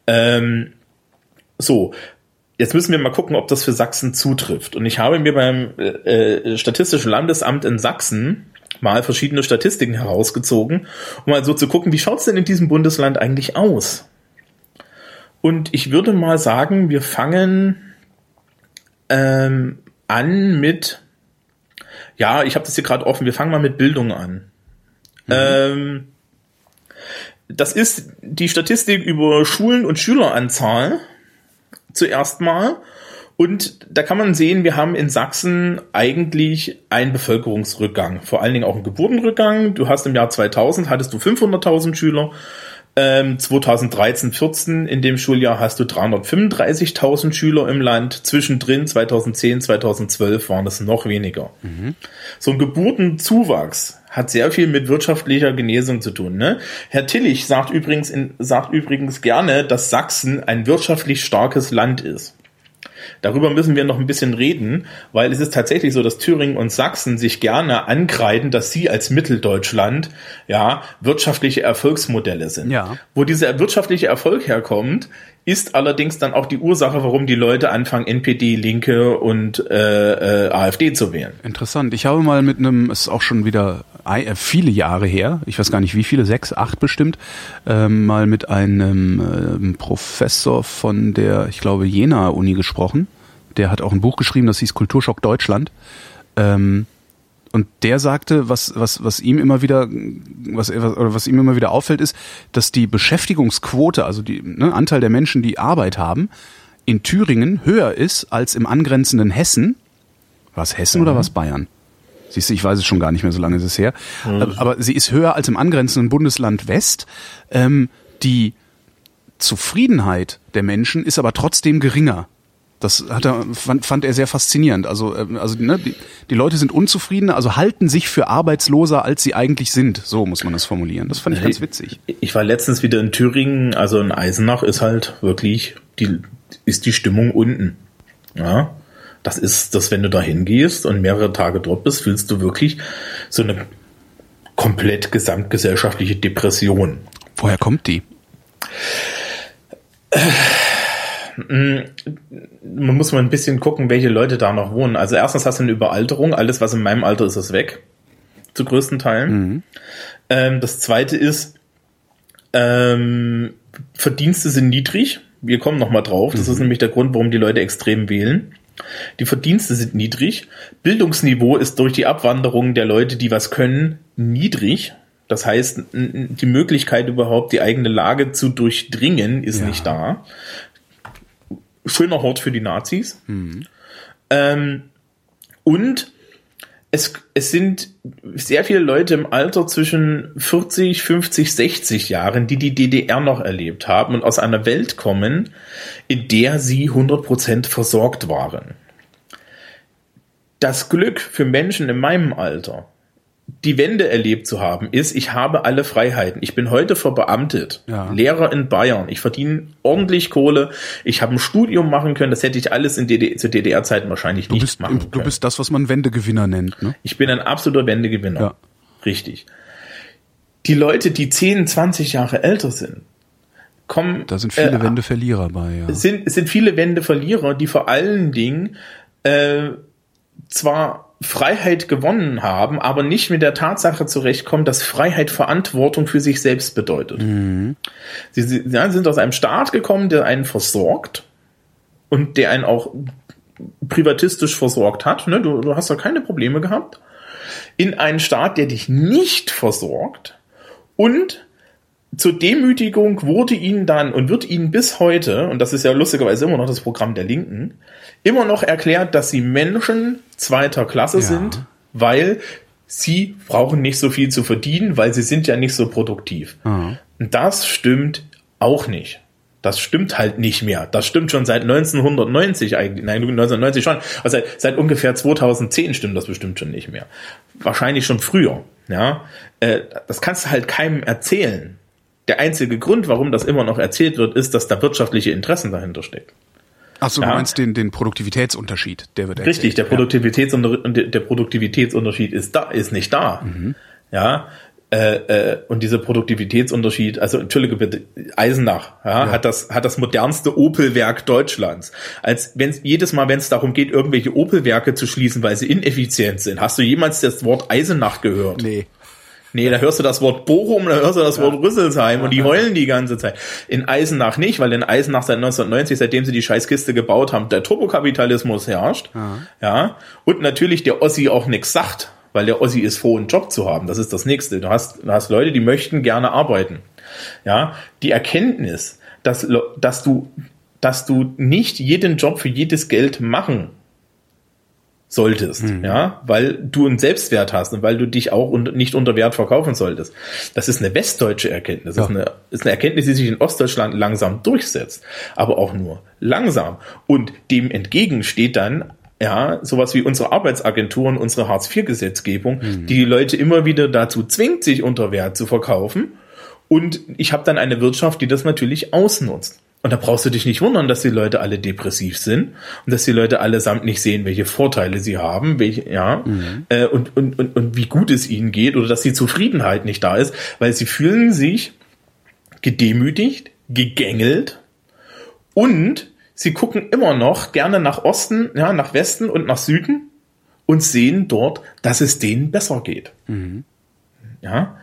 Ähm, so, jetzt müssen wir mal gucken, ob das für Sachsen zutrifft. Und ich habe mir beim äh, Statistischen Landesamt in Sachsen mal verschiedene Statistiken herausgezogen, um mal so zu gucken, wie schaut's denn in diesem Bundesland eigentlich aus? Und ich würde mal sagen, wir fangen ähm, an mit, ja, ich habe das hier gerade offen, wir fangen mal mit Bildung an. Ähm, das ist die Statistik über Schulen und Schüleranzahl zuerst mal. Und da kann man sehen, wir haben in Sachsen eigentlich einen Bevölkerungsrückgang, vor allen Dingen auch einen Geburtenrückgang. Du hast im Jahr 2000 hattest du 500.000 Schüler. Ähm, 2013, 14 in dem Schuljahr hast du 335.000 Schüler im Land. Zwischendrin 2010, 2012 waren es noch weniger. So ein Geburtenzuwachs hat sehr viel mit wirtschaftlicher Genesung zu tun. Ne? Herr Tillich sagt übrigens, in, sagt übrigens gerne, dass Sachsen ein wirtschaftlich starkes Land ist. Darüber müssen wir noch ein bisschen reden, weil es ist tatsächlich so, dass Thüringen und Sachsen sich gerne ankreiden, dass sie als Mitteldeutschland ja wirtschaftliche Erfolgsmodelle sind. Ja. Wo dieser wirtschaftliche Erfolg herkommt, ist allerdings dann auch die Ursache, warum die Leute anfangen, NPD, Linke und äh, äh, AfD zu wählen. Interessant. Ich habe mal mit einem, es ist auch schon wieder viele Jahre her, ich weiß gar nicht wie viele, sechs, acht bestimmt, ähm, mal mit einem ähm, Professor von der, ich glaube, Jena-Uni gesprochen. Der hat auch ein Buch geschrieben, das hieß Kulturschock Deutschland. Ähm, und der sagte, was, was, was ihm immer wieder, was, er- oder was ihm immer wieder auffällt, ist, dass die Beschäftigungsquote, also die ne, Anteil der Menschen, die Arbeit haben, in Thüringen höher ist als im angrenzenden Hessen. War es Hessen oder was Bayern? Siehst du, ich weiß es schon gar nicht mehr, so lange ist es her. Aber- Aber sie ist höher als im angrenzenden Bundesland West. Ähm, die Zufriedenheit der Menschen ist aber trotzdem geringer. Das hat er, fand, fand er sehr faszinierend. Also, ähm, also ne, die, die Leute sind unzufriedener, also halten sich für arbeitsloser, als sie eigentlich sind. So muss man das formulieren. Das fand ich ganz witzig. Ich war letztens wieder in Thüringen, also in Eisenach ist halt wirklich die ist die Stimmung unten. Ja, das ist, das wenn du da hingehst und mehrere Tage dort bist, fühlst du wirklich so eine komplett gesamtgesellschaftliche Depression. Woher kommt die? Man muss mal ein bisschen gucken, welche Leute da noch wohnen. Also erstens hast du eine Überalterung. Alles, was in meinem Alter ist, ist weg. Zu größten Teilen. Ähm, das zweite ist, ähm, Verdienste sind niedrig. Wir kommen noch mal drauf. Das ist nämlich der Grund, warum die Leute extrem wählen. Die Verdienste sind niedrig. Bildungsniveau ist durch die Abwanderung der Leute, die was können, niedrig. Das heißt, die Möglichkeit überhaupt, die eigene Lage zu durchdringen, ist Ja. nicht da. Schöner Hort für die Nazis. Ähm, und es, es sind sehr viele Leute im Alter zwischen 40, 50, 60 Jahren, die die DDR noch erlebt haben und aus einer Welt kommen, in der sie 100% versorgt waren. Das Glück für Menschen in meinem Alter, die Wende erlebt zu haben, ist, ich habe alle Freiheiten. Ich bin heute verbeamtet, Ja. Lehrer in Bayern. Ich verdiene ordentlich Kohle. Ich habe ein Studium machen können. Das hätte ich alles in DD zu DDR-Zeiten wahrscheinlich Du nicht bist, machen du können. bist das, was man Wendegewinner nennt. Ne? Ich bin ein absoluter Wendegewinner. Ja. Richtig. Die Leute, die 10, 20 Jahre älter sind, kommen. Da sind viele äh, Wendeverlierer bei. Ja. Es sind, sind viele Wendeverlierer, die vor allen Dingen äh, zwar Freiheit gewonnen haben, aber nicht mit der Tatsache zurechtkommen, dass Freiheit Verantwortung für sich selbst bedeutet. Sie, sie sind aus einem Staat gekommen, der einen versorgt und der einen auch privatistisch versorgt hat. Ne? Du, du hast da keine Probleme gehabt. in einen Staat, der dich nicht versorgt und zur Demütigung wurde ihnen dann und wird ihnen bis heute, und das ist ja lustigerweise immer noch das Programm der Linken, immer noch erklärt, dass sie Menschen zweiter Klasse Ja. sind, weil sie brauchen nicht so viel zu verdienen, weil sie sind ja nicht so produktiv. Und das stimmt auch nicht. Das stimmt halt nicht mehr. Das stimmt schon seit 1990 eigentlich. Nein, 1990 schon. Also seit, seit ungefähr 2010 stimmt das bestimmt schon nicht mehr. Wahrscheinlich schon früher. Ja, äh, das kannst du halt keinem erzählen. Der einzige Grund, warum das immer noch erzählt wird, ist, dass da wirtschaftliche Interessen dahinter stecken. Achso, du Ja. meinst den, den Produktivitätsunterschied, der wird Richtig, der. Produktivitätsunter der Produktivitätsunterschied ist da, ist nicht da. Ja, äh, äh, und dieser Produktivitätsunterschied, also entschuldige bitte, Eisenach ja, Ja. hat das hat das modernste Opelwerk Deutschlands. Als wenn jedes Mal, wenn es darum geht, irgendwelche Opelwerke zu schließen, weil sie ineffizient sind, hast du jemals das Wort Eisenach gehört? Nee. Nee, da hörst du das Wort Bochum, da hörst du das Wort Rüsselsheim und die heulen die ganze Zeit. In Eisenach nicht, weil in Eisenach seit 1990, seitdem sie die Scheißkiste gebaut haben, der Turbokapitalismus herrscht. Ja. Und natürlich der Ossi auch nix sagt, weil der Ossi ist froh, einen Job zu haben. Das ist das Nächste. Du hast, du hast Leute, die möchten gerne arbeiten. Ja. Die Erkenntnis, dass, dass du, dass du nicht jeden Job für jedes Geld machen solltest, ja, weil du einen Selbstwert hast und weil du dich auch un nicht unter Wert verkaufen solltest. Das ist eine westdeutsche Erkenntnis. Das ist, eine, ist eine Erkenntnis, die sich in Ostdeutschland langsam durchsetzt, aber auch nur langsam. Und dem entgegen steht dann ja, sowas wie unsere Arbeitsagenturen, unsere Hartz-IV-Gesetzgebung, die die Leute immer wieder dazu zwingt, sich unter Wert zu verkaufen. Und ich habe dann eine Wirtschaft, die das natürlich ausnutzt. Und da brauchst du dich nicht wundern, dass die Leute alle depressiv sind und dass die Leute allesamt nicht sehen, welche Vorteile sie haben, welche, ja, äh, und, und, und, und wie gut es ihnen geht oder dass die Zufriedenheit nicht da ist, weil sie fühlen sich gedemütigt, gegängelt und sie gucken immer noch gerne nach Osten, ja, nach Westen und nach Süden und sehen dort, dass es denen besser geht. Ja.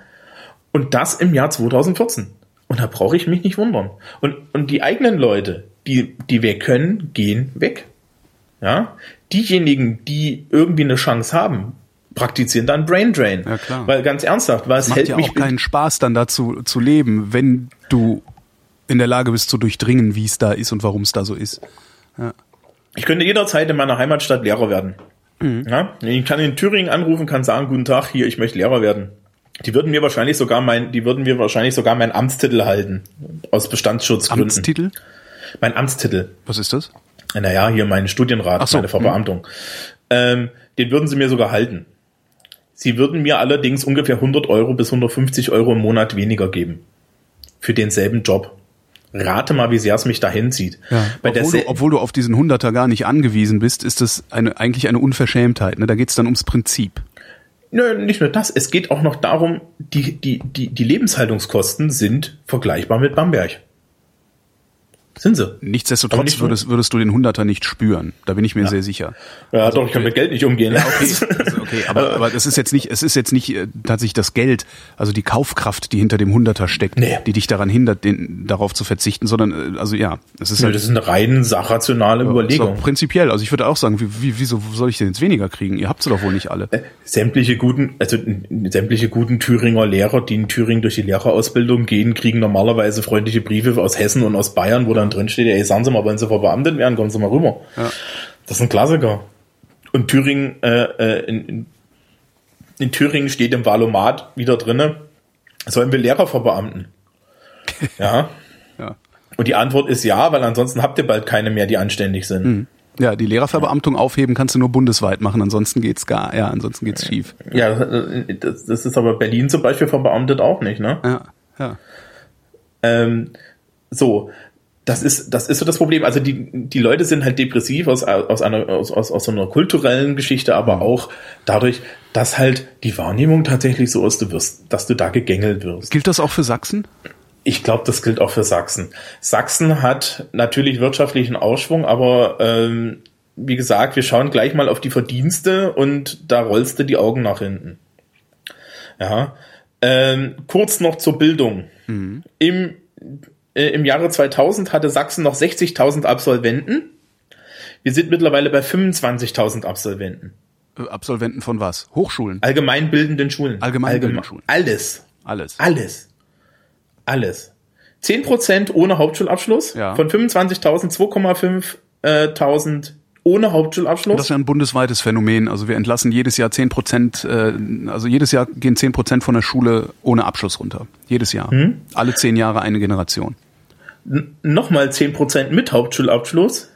Und das im Jahr 2014. Und da brauche ich mich nicht wundern. Und, und die eigenen Leute, die, die wir können, gehen weg. Ja. Diejenigen, die irgendwie eine Chance haben, praktizieren dann Brain Drain. Ja, klar. Weil ganz ernsthaft, was Macht hält ja mich auch keinen Spaß, dann dazu zu leben, wenn du in der Lage bist zu durchdringen, wie es da ist und warum es da so ist. Ich könnte jederzeit in meiner Heimatstadt Lehrer werden. Ja, ich kann in Thüringen anrufen, kann sagen, guten Tag, hier, ich möchte Lehrer werden. Die würden mir wahrscheinlich sogar mein, die würden mir wahrscheinlich sogar meinen Amtstitel halten. Aus Bestandsschutzgründen. Amtstitel? Mein Amtstitel. Was ist das? Naja, hier mein Studienrat, so, meine Verbeamtung. Ähm, den würden sie mir sogar halten. Sie würden mir allerdings ungefähr 100 Euro bis 150 Euro im Monat weniger geben. Für denselben Job. Rate mal, wie sehr es mich dahin zieht. Der obwohl, du, obwohl du auf diesen Hunderter gar nicht angewiesen bist, ist das eine, eigentlich eine Unverschämtheit. Ne? Da geht's dann ums Prinzip. Nö, nicht nur das. Es geht auch noch darum, die, die, die, die Lebenshaltungskosten sind vergleichbar mit Bamberg. Sind sie. Nichtsdestotrotz nicht würdest, würdest du den Hunderter nicht spüren. Da bin ich mir sehr sicher. Ja, doch, ich kann mit Geld nicht umgehen. Also, okay, aber, aber das ist jetzt nicht, es ist jetzt nicht äh, tatsächlich das Geld, also die Kaufkraft, die hinter dem Hunderter steckt, Nee. die dich daran hindert, den, darauf zu verzichten, sondern äh, also ja, es ist Nö, halt das ist eine rein sachrationale ist Überlegung. prinzipiell. Also ich würde auch sagen, wie, wie, wieso soll ich denn jetzt weniger kriegen? Ihr habt sie doch wohl nicht alle. sämtliche guten, also sämtliche guten Thüringer Lehrer, die in Thüringen durch die Lehrerausbildung gehen, kriegen normalerweise freundliche Briefe aus Hessen und aus Bayern, wo dann drin steht, ey, sagen Sie mal, wollen Sie verbeamtet werden, kommen Sie mal rüber. Ja. Das ist ein Klassiker. Und Thüringen, äh, äh, in, in, in Thüringen steht im Valomat wieder drinne, sollen wir Lehrer verbeamten? Ja. Ja. Und die Antwort ist ja, weil ansonsten habt ihr bald keine mehr, die anständig sind. Ja, die Lehrerverbeamtung aufheben kannst du nur bundesweit machen, ansonsten geht's gar, ja, ansonsten geht's schief. Ja, das, das ist aber Berlin zum Beispiel verbeamtet auch nicht, ne? Ja, ja. Ähm, so, das ist, das ist so das Problem. Also die, die Leute sind halt depressiv aus, aus einer, aus, aus, aus so einer kulturellen Geschichte, aber auch dadurch, dass halt die Wahrnehmung tatsächlich so ist, du wirst, dass du da gegängelt wirst. Gilt das auch für Sachsen? Ich glaube, das gilt auch für Sachsen. Sachsen hat natürlich wirtschaftlichen Aufschwung, aber ähm, wie gesagt, wir schauen gleich mal auf die Verdienste und da rollst du die Augen nach hinten. Ja. Ähm, kurz noch zur Bildung. Im, äh, Im Jahre 2000 hatte Sachsen noch 60.000 Absolventen. Wir sind mittlerweile bei 25.000 Absolventen. Äh, Absolventen von was? Hochschulen? Allgemeinbildenden Schulen. Allgemeinbildenden Schulen. Alles. Alles. Alles. Alles. 10% ohne Hauptschulabschluss. Ja. Von 25.000, 2,5 äh, 1000 ohne Hauptschulabschluss. Das ist ja ein bundesweites Phänomen. Also wir entlassen jedes Jahr 10 Prozent, äh, also jedes Jahr gehen 10 Prozent von der Schule ohne Abschluss runter. Jedes Jahr. Hm? Alle zehn Jahre eine Generation. Nochmal 10% mit Hauptschulabschluss.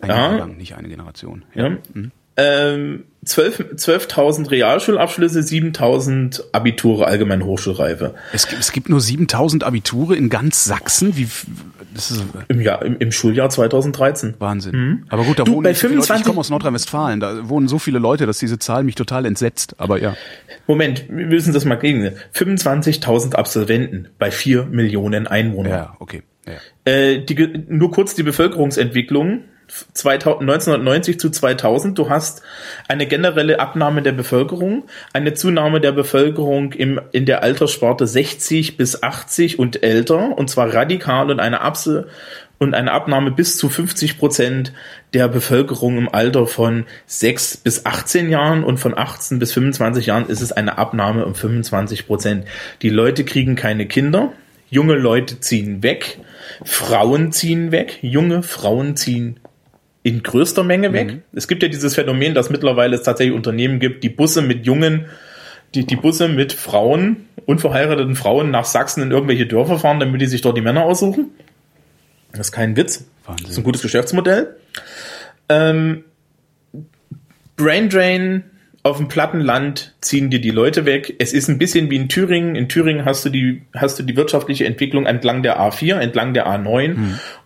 Ein Ja. Jahr lang, nicht eine Generation. Ja. Ja. Ähm, 12 12.000 Realschulabschlüsse, 7.000 Abiture, allgemeine Hochschulreife. Es, gibt, es gibt nur 7000 Abiture in ganz Sachsen. Wie, das ist Im, Jahr, im, im Schuljahr 2013. Wahnsinn. Aber gut, da Du, wohnen bei nicht so viele Leute. Ich 25 komme aus Nordrhein-Westfalen. Da wohnen so viele Leute, dass diese Zahl mich total entsetzt. Aber ja. Moment, wir müssen das mal gegen. 25.000 Absolventen bei 4 Millionen Einwohnern. Ja, okay. Ja. Äh, die, nur kurz die Bevölkerungsentwicklung. 2000, 1990 zu 2000. Du hast eine generelle Abnahme der Bevölkerung, eine Zunahme der Bevölkerung im, in der Alterssparte 60 bis 80 und älter, und zwar radikal und eine Abse und eine Abnahme bis zu 50 Prozent der Bevölkerung im Alter von 6 bis 18 Jahren und von 18 bis 25 Jahren ist es eine Abnahme um 25 Prozent. Die Leute kriegen keine Kinder, junge Leute ziehen weg, Frauen ziehen weg, junge Frauen ziehen in größter Menge weg. Es gibt ja dieses Phänomen, dass mittlerweile es tatsächlich Unternehmen gibt, die Busse mit jungen, die, die Busse mit Frauen, unverheirateten Frauen nach Sachsen in irgendwelche Dörfer fahren, damit die sich dort die Männer aussuchen. Das ist kein Witz. Wahnsinn. Das ist ein gutes Geschäftsmodell. Ähm, Brain Drain auf dem Plattenland ziehen dir die Leute weg. Es ist ein bisschen wie in Thüringen. In Thüringen hast du die, hast du die wirtschaftliche Entwicklung entlang der A4, entlang der A9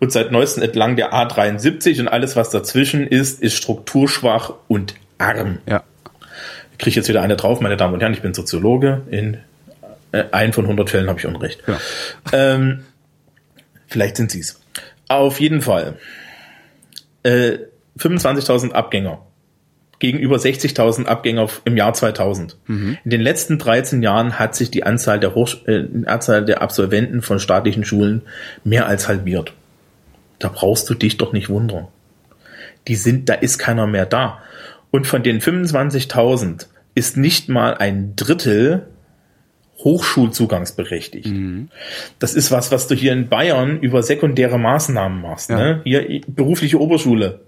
und seit neuestem entlang der A73 und alles, was dazwischen ist, ist strukturschwach und arm. Ja. Ich kriege jetzt wieder eine drauf, meine Damen und Herren, ich bin Soziologe. In äh, einen von 100 Fällen habe ich Unrecht. Ja. Ähm, vielleicht sind sie's. Auf jeden Fall. Äh, 25.000 Abgänger gegenüber 60.000 Abgänger im Jahr 2000. In den letzten 13 Jahren hat sich die Anzahl der, Hoch äh, Anzahl der Absolventen von staatlichen Schulen mehr als halbiert. Da brauchst du dich doch nicht wundern. Die sind, da ist keiner mehr da. Und von den 25.000 ist nicht mal ein Drittel Hochschulzugangsberechtigt. Das ist was, was du hier in Bayern über sekundäre Maßnahmen machst. Ja. Ne? Hier berufliche Oberschule.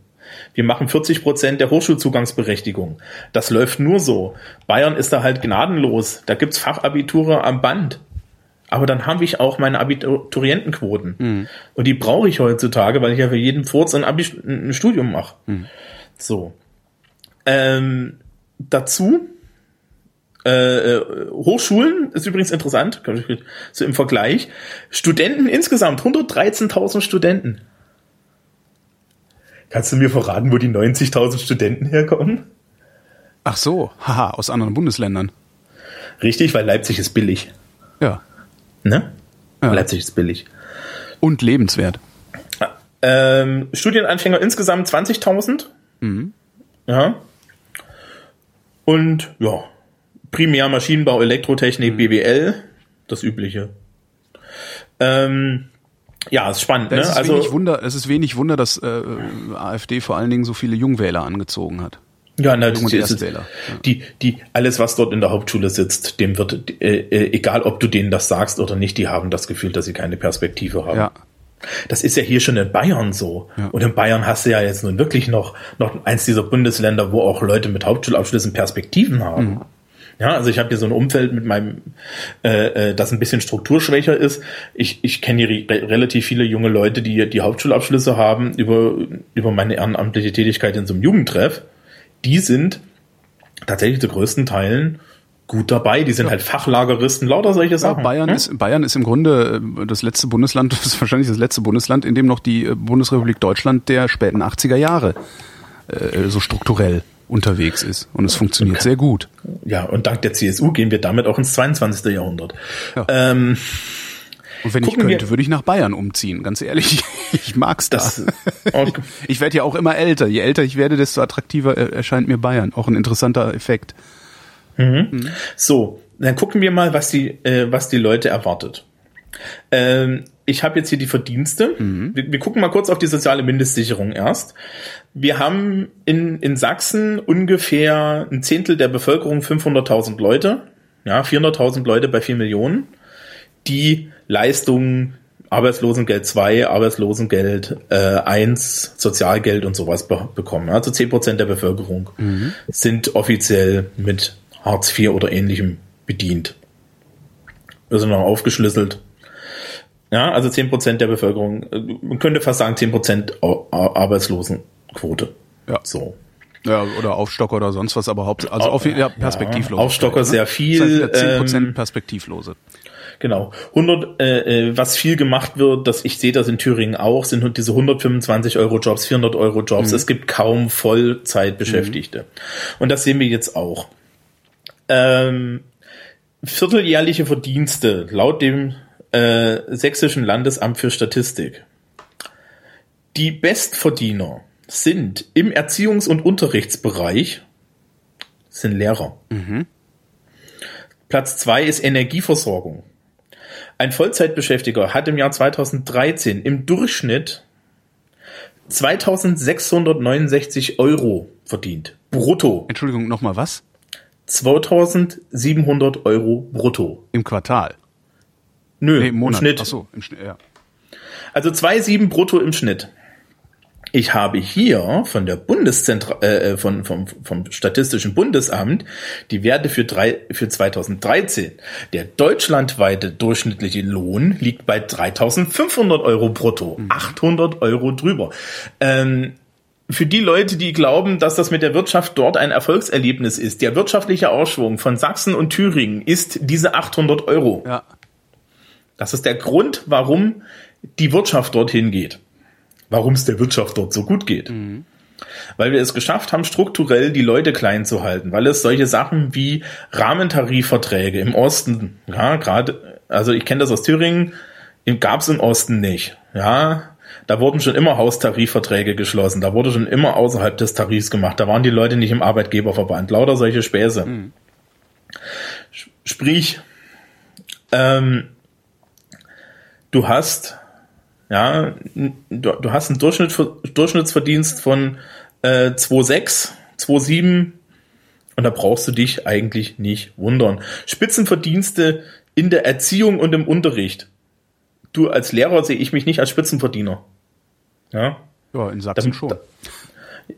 Wir machen 40 Prozent der Hochschulzugangsberechtigung. Das läuft nur so. Bayern ist da halt gnadenlos. Da gibt's Fachabiture am Band. Aber dann habe ich auch meine Abiturientenquoten. Und die brauche ich heutzutage, weil ich ja für jeden Furz ein, Abi ein Studium mache. So. Ähm, dazu äh, äh, Hochschulen ist übrigens interessant, so im Vergleich. Studenten insgesamt, 113.000 Studenten. Kannst du mir verraten, wo die 90.000 Studenten herkommen? Ach so, haha, aus anderen Bundesländern. Richtig, weil Leipzig ist billig. Ja. Ne? Ja. Leipzig ist billig. Und lebenswert. Ähm, Studienanfänger insgesamt 20.000. Ja. Und ja, primär Maschinenbau, Elektrotechnik, BWL, das Übliche. Ähm, ja, ist spannend. Ne? Es ist, Also wenig Wunder, es ist wenig Wunder, dass äh, AfD vor allen Dingen so viele Jungwähler angezogen hat. ja, na, Jung- und die, ist- ja. die, die, alles, was dort in der Hauptschule sitzt, dem wird, äh, äh, egal ob du denen das sagst oder nicht, die haben das Gefühl, dass sie keine Perspektive haben. Ja. Das ist ja hier schon in Bayern so. Ja. Und in Bayern hast du ja jetzt nun wirklich noch, noch eins dieser Bundesländer, wo auch Leute mit Hauptschulabschlüssen Perspektiven haben. Mhm. Ja, also ich habe hier so ein Umfeld mit meinem, äh, äh, das ein bisschen strukturschwächer ist. Ich, ich kenne hier re relativ viele junge Leute, die die Hauptschulabschlüsse haben über, über meine ehrenamtliche Tätigkeit in so einem Jugendtreff. Die sind tatsächlich zu größten Teilen gut dabei. Die sind halt Fachlageristen, lauter solche Ja, Sachen. Bayern, Ja? ist, Bayern ist im Grunde äh, das letzte Bundesland, das ist wahrscheinlich das letzte Bundesland, in dem noch die äh, Bundesrepublik Deutschland der späten 80er Jahre äh, so strukturell unterwegs ist. Und es funktioniert sehr gut. Ja, und dank der CSU gehen wir damit auch ins 22. Jahrhundert. Ja. Ähm, Und wenn ich könnte, würde ich nach Bayern umziehen. Ganz ehrlich, ich mag's da. Das- okay. Ich werde ja auch immer älter. Je älter ich werde, desto attraktiver erscheint mir Bayern. Auch ein interessanter Effekt. so, dann gucken wir mal, was die, äh, was die Leute erwartet. Ähm, ich habe jetzt hier die Verdienste. Wir, wir gucken mal kurz auf die soziale Mindestsicherung erst. Wir haben in, in Sachsen ungefähr ein Zehntel der Bevölkerung, 500.000 Leute, ja, 400.000 Leute bei 4 Millionen, die Leistungen, Arbeitslosengeld 2, Arbeitslosengeld äh, 1, Sozialgeld und sowas be bekommen. Also 10% der Bevölkerung sind offiziell mit Hartz IV oder ähnlichem bedient. Wir sind noch aufgeschlüsselt. Ja, also 10% der Bevölkerung, äh, man könnte fast sagen 10% Ar- Ar- Arbeitslosenquote. Ja. So. Ja, oder Aufstocker oder sonst was, aber haupt, also auf, ja, perspektivlos. Aufstocker sehr viel, Das heißt wieder 10% ähm, perspektivlose. Genau. 100, äh, äh, was viel gemacht wird, dass ich sehe das in Thüringen auch, sind diese 125 Euro Jobs, 400 Euro Jobs. Es gibt kaum Vollzeitbeschäftigte. Und das sehen wir jetzt auch. Ähm, vierteljährliche Verdienste laut dem äh, Sächsischen Landesamt für Statistik. Die Bestverdiener sind im Erziehungs- und Unterrichtsbereich sind Lehrer. Platz zwei ist Energieversorgung. Ein Vollzeitbeschäftiger hat im Jahr 2013 im Durchschnitt 2669 Euro verdient. Brutto. Entschuldigung, nochmal was? 2700 Euro brutto. Im Quartal. Nö, Nee, im Monat. Schnitt. Ach so, im Schnitt, ja. Also 2,7 brutto im Schnitt. Ich habe hier von der Bundeszentra äh, von, vom, vom Statistischen Bundesamt die Werte für, drei, für 2013. Der deutschlandweite durchschnittliche Lohn liegt bei 3.500 Euro brutto. 800 Euro drüber. Ähm, für die Leute, die glauben, dass das mit der Wirtschaft dort ein Erfolgserlebnis ist, der wirtschaftliche Aufschwung von Sachsen und Thüringen ist diese 800 Euro. Ja. Das ist der Grund, warum die Wirtschaft dorthin geht. Warum es der Wirtschaft dort so gut geht. Weil wir es geschafft haben, strukturell die Leute klein zu halten, weil es solche Sachen wie Rahmentarifverträge im Osten, ja, gerade, also ich kenne das aus Thüringen, gab es im Osten nicht. Ja, da wurden schon immer Haustarifverträge geschlossen, da wurde schon immer außerhalb des Tarifs gemacht, da waren die Leute nicht im Arbeitgeberverband, lauter solche Späße. Sch- Sprich, ähm, du hast ja, du, du hast einen Durchschnitt, Durchschnittsverdienst von äh, 2,6, 2,7 und da brauchst du dich eigentlich nicht wundern. Spitzenverdienste in der Erziehung und im Unterricht. Du als Lehrer sehe ich mich nicht als Spitzenverdiener. Ja, Ja, in Sachsen Da- schon. da-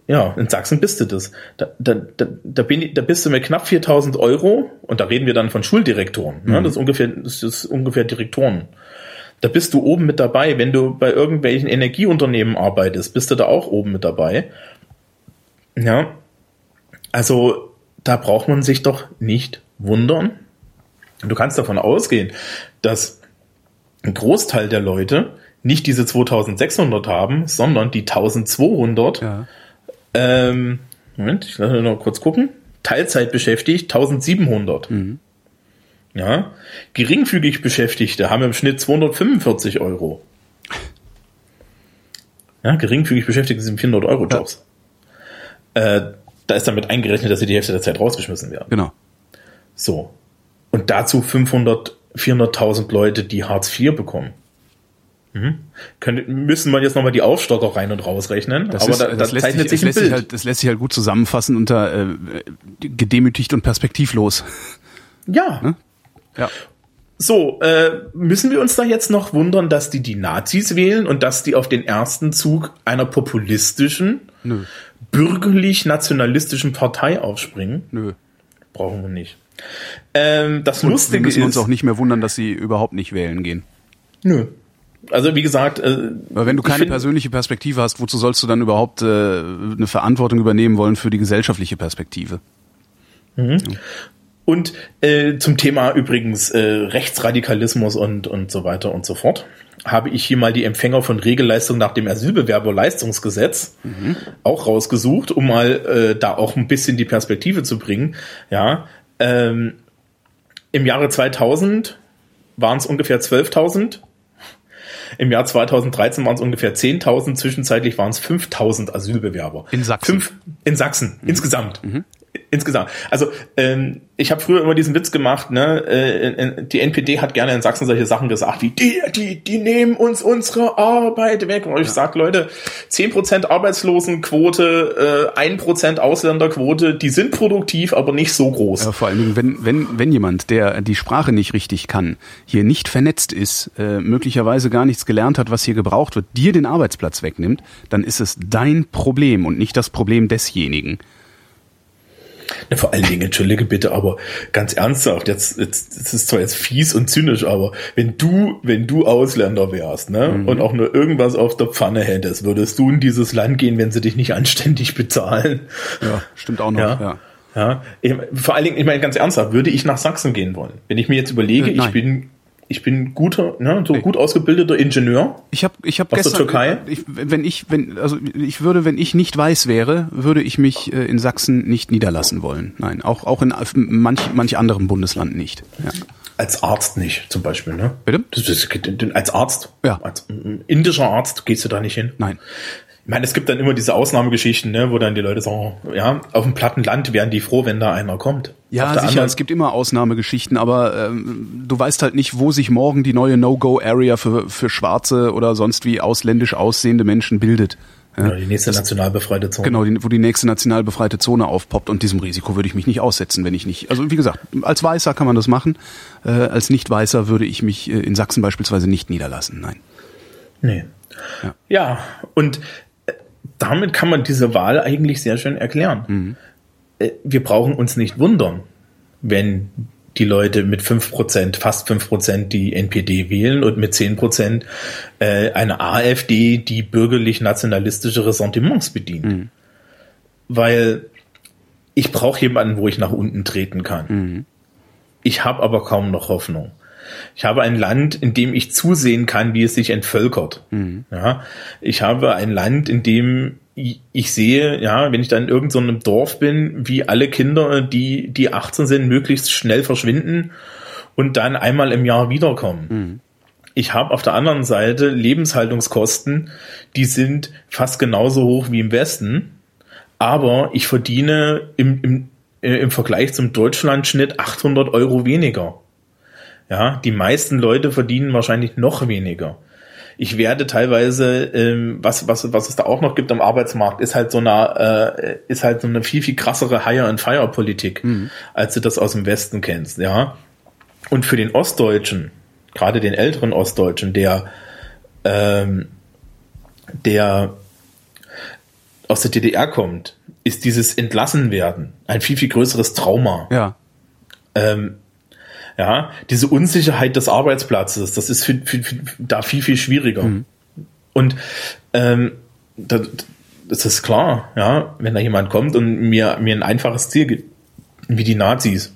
ja, in Sachsen bist du das. Da, da, da, da, bin ich, da bist du mit knapp 4000 Euro, und da reden wir dann von Schuldirektoren, ne? das, ist ungefähr, das ist ungefähr Direktoren. Da bist du oben mit dabei. Wenn du bei irgendwelchen Energieunternehmen arbeitest, bist du da auch oben mit dabei. Ja, also da braucht man sich doch nicht wundern. Du kannst davon ausgehen, dass ein Großteil der Leute nicht diese 2600 haben, sondern die 1200 Ja. ähm, Moment, ich lasse noch kurz gucken. Teilzeit beschäftigt 1700. Ja. Geringfügig Beschäftigte haben im Schnitt 245 Euro. Ja, geringfügig Beschäftigte sind 400 Euro Jobs. Äh, da ist damit eingerechnet, dass sie die Hälfte der Zeit rausgeschmissen werden. Genau. So. Und dazu 500, 400.000 Leute, die Hartz IV bekommen. Mhm. Können, müssen wir jetzt nochmal die Aufstocker rein und rausrechnen. Das, aber ist, da, da das, lässt zeichnet sich, sich das, ein lässt sich Bild. halt, das lässt sich halt gut zusammenfassen unter äh, gedemütigt und perspektivlos. ja. Ja. So, äh, müssen wir uns da jetzt noch wundern, dass die die Nazis wählen und dass die auf den ersten Zug einer populistischen, bürgerlich-nationalistischen Partei aufspringen? Nö. Brauchen wir nicht. Ähm, das Und wir Lustige müssen uns ist, auch nicht mehr wundern, dass sie überhaupt nicht wählen gehen. nö. Also wie gesagt, äh, Weil wenn du keine persönliche Perspektive hast, wozu sollst du dann überhaupt äh, eine Verantwortung übernehmen wollen für die gesellschaftliche Perspektive? Und äh, zum Thema übrigens äh, Rechtsradikalismus und, und so weiter und so fort habe ich hier mal die Empfänger von Regelleistung nach dem Asylbewerberleistungsgesetz auch rausgesucht, um mal äh, da auch ein bisschen die Perspektive zu bringen. Ja, ähm, im Jahre 2000 waren es ungefähr 12.000. Im Jahr 2013 waren es ungefähr 10.000. Zwischenzeitlich waren es 5.000 Asylbewerber. In Sachsen. Fünf, in Sachsen, insgesamt. Insgesamt. Also ähm, ich habe früher immer diesen Witz gemacht, ne? Äh, die NPD hat gerne in Sachsen solche Sachen gesagt, wie die, die, die nehmen uns unsere Arbeit weg. Und ich ja. sag, Leute, zehn Prozent Arbeitslosenquote, äh, ein Prozent Ausländerquote, die sind produktiv, aber nicht so groß. Ja, vor allen Dingen, wenn, wenn, wenn jemand, der die Sprache nicht richtig kann, hier nicht vernetzt ist, äh, möglicherweise gar nichts gelernt hat, was hier gebraucht wird, dir den Arbeitsplatz wegnimmt, dann ist es dein Problem und nicht das Problem desjenigen. Ja, vor allen Dingen, entschuldige bitte, aber ganz ernsthaft, jetzt, jetzt, das ist zwar jetzt fies und zynisch, aber wenn du, wenn du Ausländer wärst, ne, mhm. und auch nur irgendwas auf der Pfanne hättest, würdest du in dieses Land gehen, wenn sie dich nicht anständig bezahlen? Ja, stimmt auch noch, ja. ja. Ja, ich, vor allen Dingen, ich meine ganz ernsthaft, würde ich nach Sachsen gehen wollen? Wenn ich mir jetzt überlege, äh, ich bin ich bin guter, ne, so gut ausgebildeter Ingenieur. Ich habe ich hab aus gestern, der Türkei. Ich, wenn ich wenn also ich würde, wenn ich nicht weiß wäre, würde ich mich äh, in Sachsen nicht niederlassen wollen. Nein, auch auch in manch manch anderem Bundesland nicht. Ja. Als Arzt nicht, zum Beispiel, ne? Bitte? Das, das, als Arzt? Ja. Als indischer Arzt gehst du da nicht hin? Nein. Ich meine, es gibt dann immer diese Ausnahmegeschichten, ne, wo dann die Leute sagen, ja, auf dem platten Land wären die froh, wenn da einer kommt. Ja, sicher, anderen, es gibt immer Ausnahmegeschichten, aber ähm, du weißt halt nicht, wo sich morgen die neue No-Go-Area für, für schwarze oder sonst wie ausländisch aussehende Menschen bildet. Ja, die nächste das, national befreite Zone. Genau, die, wo die nächste national befreite Zone aufpoppt und diesem Risiko würde ich mich nicht aussetzen, wenn ich nicht. Also wie gesagt, als Weißer kann man das machen, äh, als Nicht-Weißer würde ich mich äh, in Sachsen beispielsweise nicht niederlassen, nein. Nee. Ja, ja und damit kann man diese Wahl eigentlich sehr schön erklären. Mhm. Äh, wir brauchen uns nicht wundern, wenn die Leute mit fünf Prozent, fast fünf Prozent die NPD wählen und mit zehn Prozent äh, eine AfD, die bürgerlich-nationalistische Ressentiments bedient. Mhm. Weil ich brauche jemanden, wo ich nach unten treten kann. Mhm. Ich habe aber kaum noch Hoffnung. Ich habe ein Land, in dem ich zusehen kann, wie es sich entvölkert. Mhm. Ja, ich habe ein Land, in dem ich sehe, ja, wenn ich dann in irgendeinem so Dorf bin, wie alle Kinder, die, die 18 sind, möglichst schnell verschwinden und dann einmal im Jahr wiederkommen. Mhm. Ich habe auf der anderen Seite Lebenshaltungskosten, die sind fast genauso hoch wie im Westen, aber ich verdiene im, im, äh, im Vergleich zum Deutschlandschnitt 800 Euro weniger. Ja, die meisten Leute verdienen wahrscheinlich noch weniger. Ich werde teilweise, ähm, was, was, was es da auch noch gibt am Arbeitsmarkt, ist halt so eine, äh, ist halt so eine viel, viel krassere Hire-and-Fire-Politik, mhm. als du das aus dem Westen kennst, ja. Und für den Ostdeutschen, gerade den älteren Ostdeutschen, der, ähm, der aus der DDR kommt, ist dieses Entlassenwerden ein viel, viel größeres Trauma. Ja. Ähm, ja, diese Unsicherheit des Arbeitsplatzes, das ist für, für, für da viel, viel schwieriger. Mhm. Und ähm, das, das ist klar, ja, wenn da jemand kommt und mir, mir ein einfaches Ziel gibt, wie die Nazis,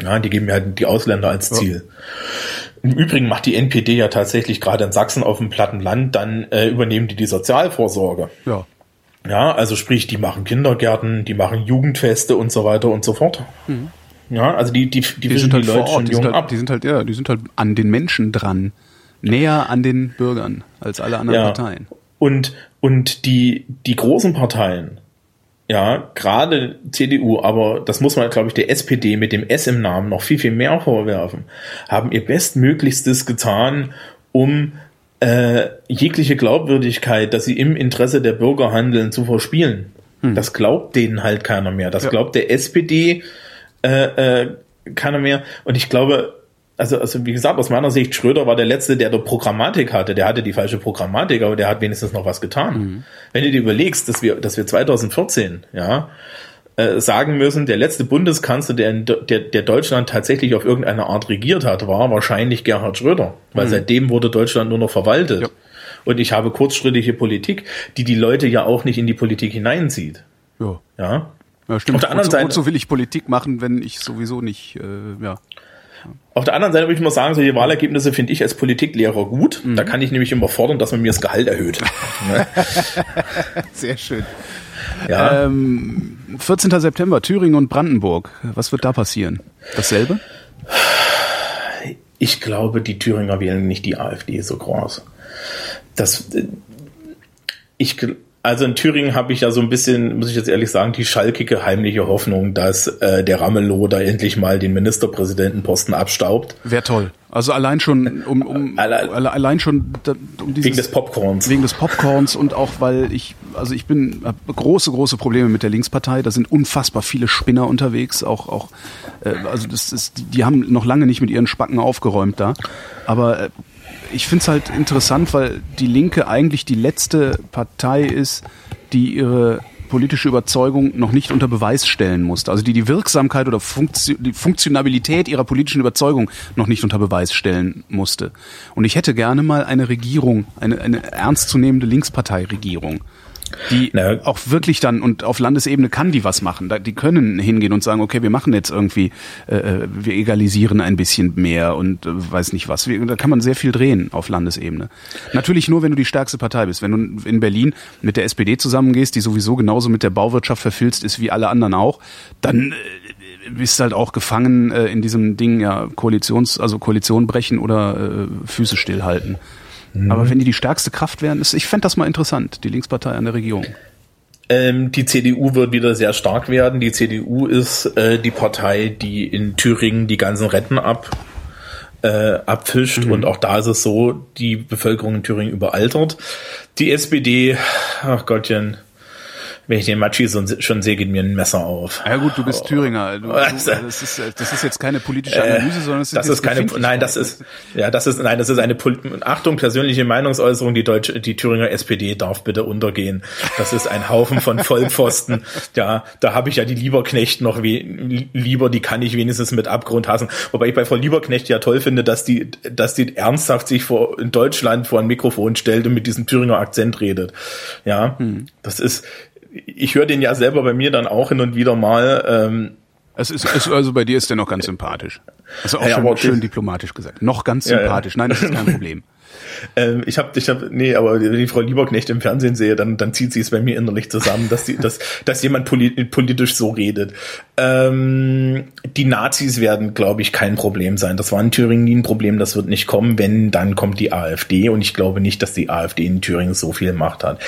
ja, die geben mir halt die Ausländer als Ziel. Ja. Im Übrigen macht die NPD ja tatsächlich gerade in Sachsen auf dem platten Land, dann äh, übernehmen die die Sozialvorsorge. Ja. Ja, also sprich, die machen Kindergärten, die machen Jugendfeste und so weiter und so fort. Mhm. Ja, also die, die, die, die sind halt die Leute schon die jung sind halt, ab. Die sind halt, ja, die sind halt an den Menschen dran. Näher an den Bürgern als alle anderen ja. Parteien. Und, und die, die großen Parteien, ja, gerade CDU, aber das muss man, glaube ich, der SPD mit dem S im Namen noch viel, viel mehr vorwerfen, haben ihr Bestmöglichstes getan, um äh, jegliche Glaubwürdigkeit, dass sie im Interesse der Bürger handeln, zu verspielen. Hm. Das glaubt denen halt keiner mehr. Das ja. glaubt der SPD, äh, äh, keiner mehr. Und ich glaube, also, also wie gesagt, aus meiner Sicht, Schröder war der Letzte, der der Programmatik hatte. Der hatte die falsche Programmatik, aber der hat wenigstens noch was getan. Mhm. Wenn du dir überlegst, dass wir, dass wir 2014, ja, äh, sagen müssen, der letzte Bundeskanzler, der, in, der, der Deutschland tatsächlich auf irgendeine Art regiert hat, war wahrscheinlich Gerhard Schröder. Weil mhm. seitdem wurde Deutschland nur noch verwaltet. Ja. Und ich habe kurzschrittige Politik, die die Leute ja auch nicht in die Politik hineinzieht. Ja. Ja. Ja, stimmt. Auf der anderen Seite, wozu will ich Politik machen, wenn ich sowieso nicht, äh, ja. Auf der anderen Seite würde ich mal sagen, solche Wahlergebnisse finde ich als Politiklehrer gut. Mhm. Da kann ich nämlich immer fordern, dass man mir das Gehalt erhöht. Sehr schön. Ja. Ähm, 14. September, Thüringen und Brandenburg. Was wird da passieren? Dasselbe? Ich glaube, die Thüringer wählen nicht die AfD so groß. Das, ich, Also in Thüringen habe ich ja so ein bisschen, muss ich jetzt ehrlich sagen, die schalkige heimliche Hoffnung, dass äh, der Ramelow da endlich mal den Ministerpräsidentenposten abstaubt. Wäre toll. Also allein schon um, um allein, allein schon um dieses, wegen des Popcorns. Wegen des Popcorns und auch weil ich also ich bin große große Probleme mit der Linkspartei. Da sind unfassbar viele Spinner unterwegs. Auch auch äh, also das ist die haben noch lange nicht mit ihren Spacken aufgeräumt da. Aber äh, ich finde es halt interessant, weil die Linke eigentlich die letzte Partei ist, die ihre politische Überzeugung noch nicht unter Beweis stellen musste. Also die die Wirksamkeit oder Funktion, die Funktionalität ihrer politischen Überzeugung noch nicht unter Beweis stellen musste. Und ich hätte gerne mal eine Regierung, eine, eine ernstzunehmende Linksparteiregierung die Na, auch wirklich dann und auf Landesebene kann die was machen. Die können hingehen und sagen, okay, wir machen jetzt irgendwie, äh, äh wir egalisieren ein bisschen mehr und äh, weiß nicht was. Da kann man sehr viel drehen auf Landesebene. Natürlich nur, wenn du die stärkste Partei bist. Wenn du in Berlin mit der SPD zusammengehst, die sowieso genauso mit der Bauwirtschaft verfilzt ist wie alle anderen auch, dann äh, bist halt auch gefangen äh, in diesem Ding, ja, Koalitions, also Koalition brechen oder äh, Füße stillhalten. Mhm. Aber wenn die die stärkste Kraft wären, ist, ich fände das mal interessant, die Linkspartei an der Regierung. Ähm, die CDU wird wieder sehr stark werden. Die CDU ist äh, die Partei, die in Thüringen die ganzen Retten ab äh, abfischt mhm. und auch da ist es so, die Bevölkerung in Thüringen überaltert. Die SPD, ach Gottchen, wenn ich den Matschi so, schon sehe, geht mir ein Messer auf. Ja gut, du bist oh. Thüringer. Du, du, das, ist, das ist jetzt keine politische äh, Analyse, sondern es ist, das ist keine. Nein, das ist ja, das ist nein, das ist eine Achtung persönliche Meinungsäußerung. Die deutsche, die Thüringer SPD darf bitte untergehen. Das ist ein Haufen von Vollpfosten. ja, da habe ich ja die Lieberknecht noch we lieber. Die kann ich wenigstens mit Abgrund hassen. Wobei ich bei Frau Lieberknecht ja toll finde, dass die, dass die ernsthaft sich vor in Deutschland vor ein Mikrofon stellt und mit diesem Thüringer Akzent redet. Ja, hm. das ist ich höre den ja selber bei mir dann auch hin und wieder mal. Ähm, es ist, es, also bei dir ist der noch ganz sympathisch. Also auch ja, schon schön diplomatisch gesagt. Noch ganz sympathisch. Ja, ja. Nein, das ist kein Problem. ähm, ich habe, ich habe, nee, aber wenn ich Frau Lieberknecht im Fernsehen sehe, dann, dann zieht sie es bei mir innerlich zusammen, dass die, dass, dass jemand politisch so redet. Ähm, die Nazis werden, glaube ich, kein Problem sein. Das war in Thüringen nie ein Problem. Das wird nicht kommen. Wenn, dann kommt die AfD. Und ich glaube nicht, dass die AfD in Thüringen so viel Macht hat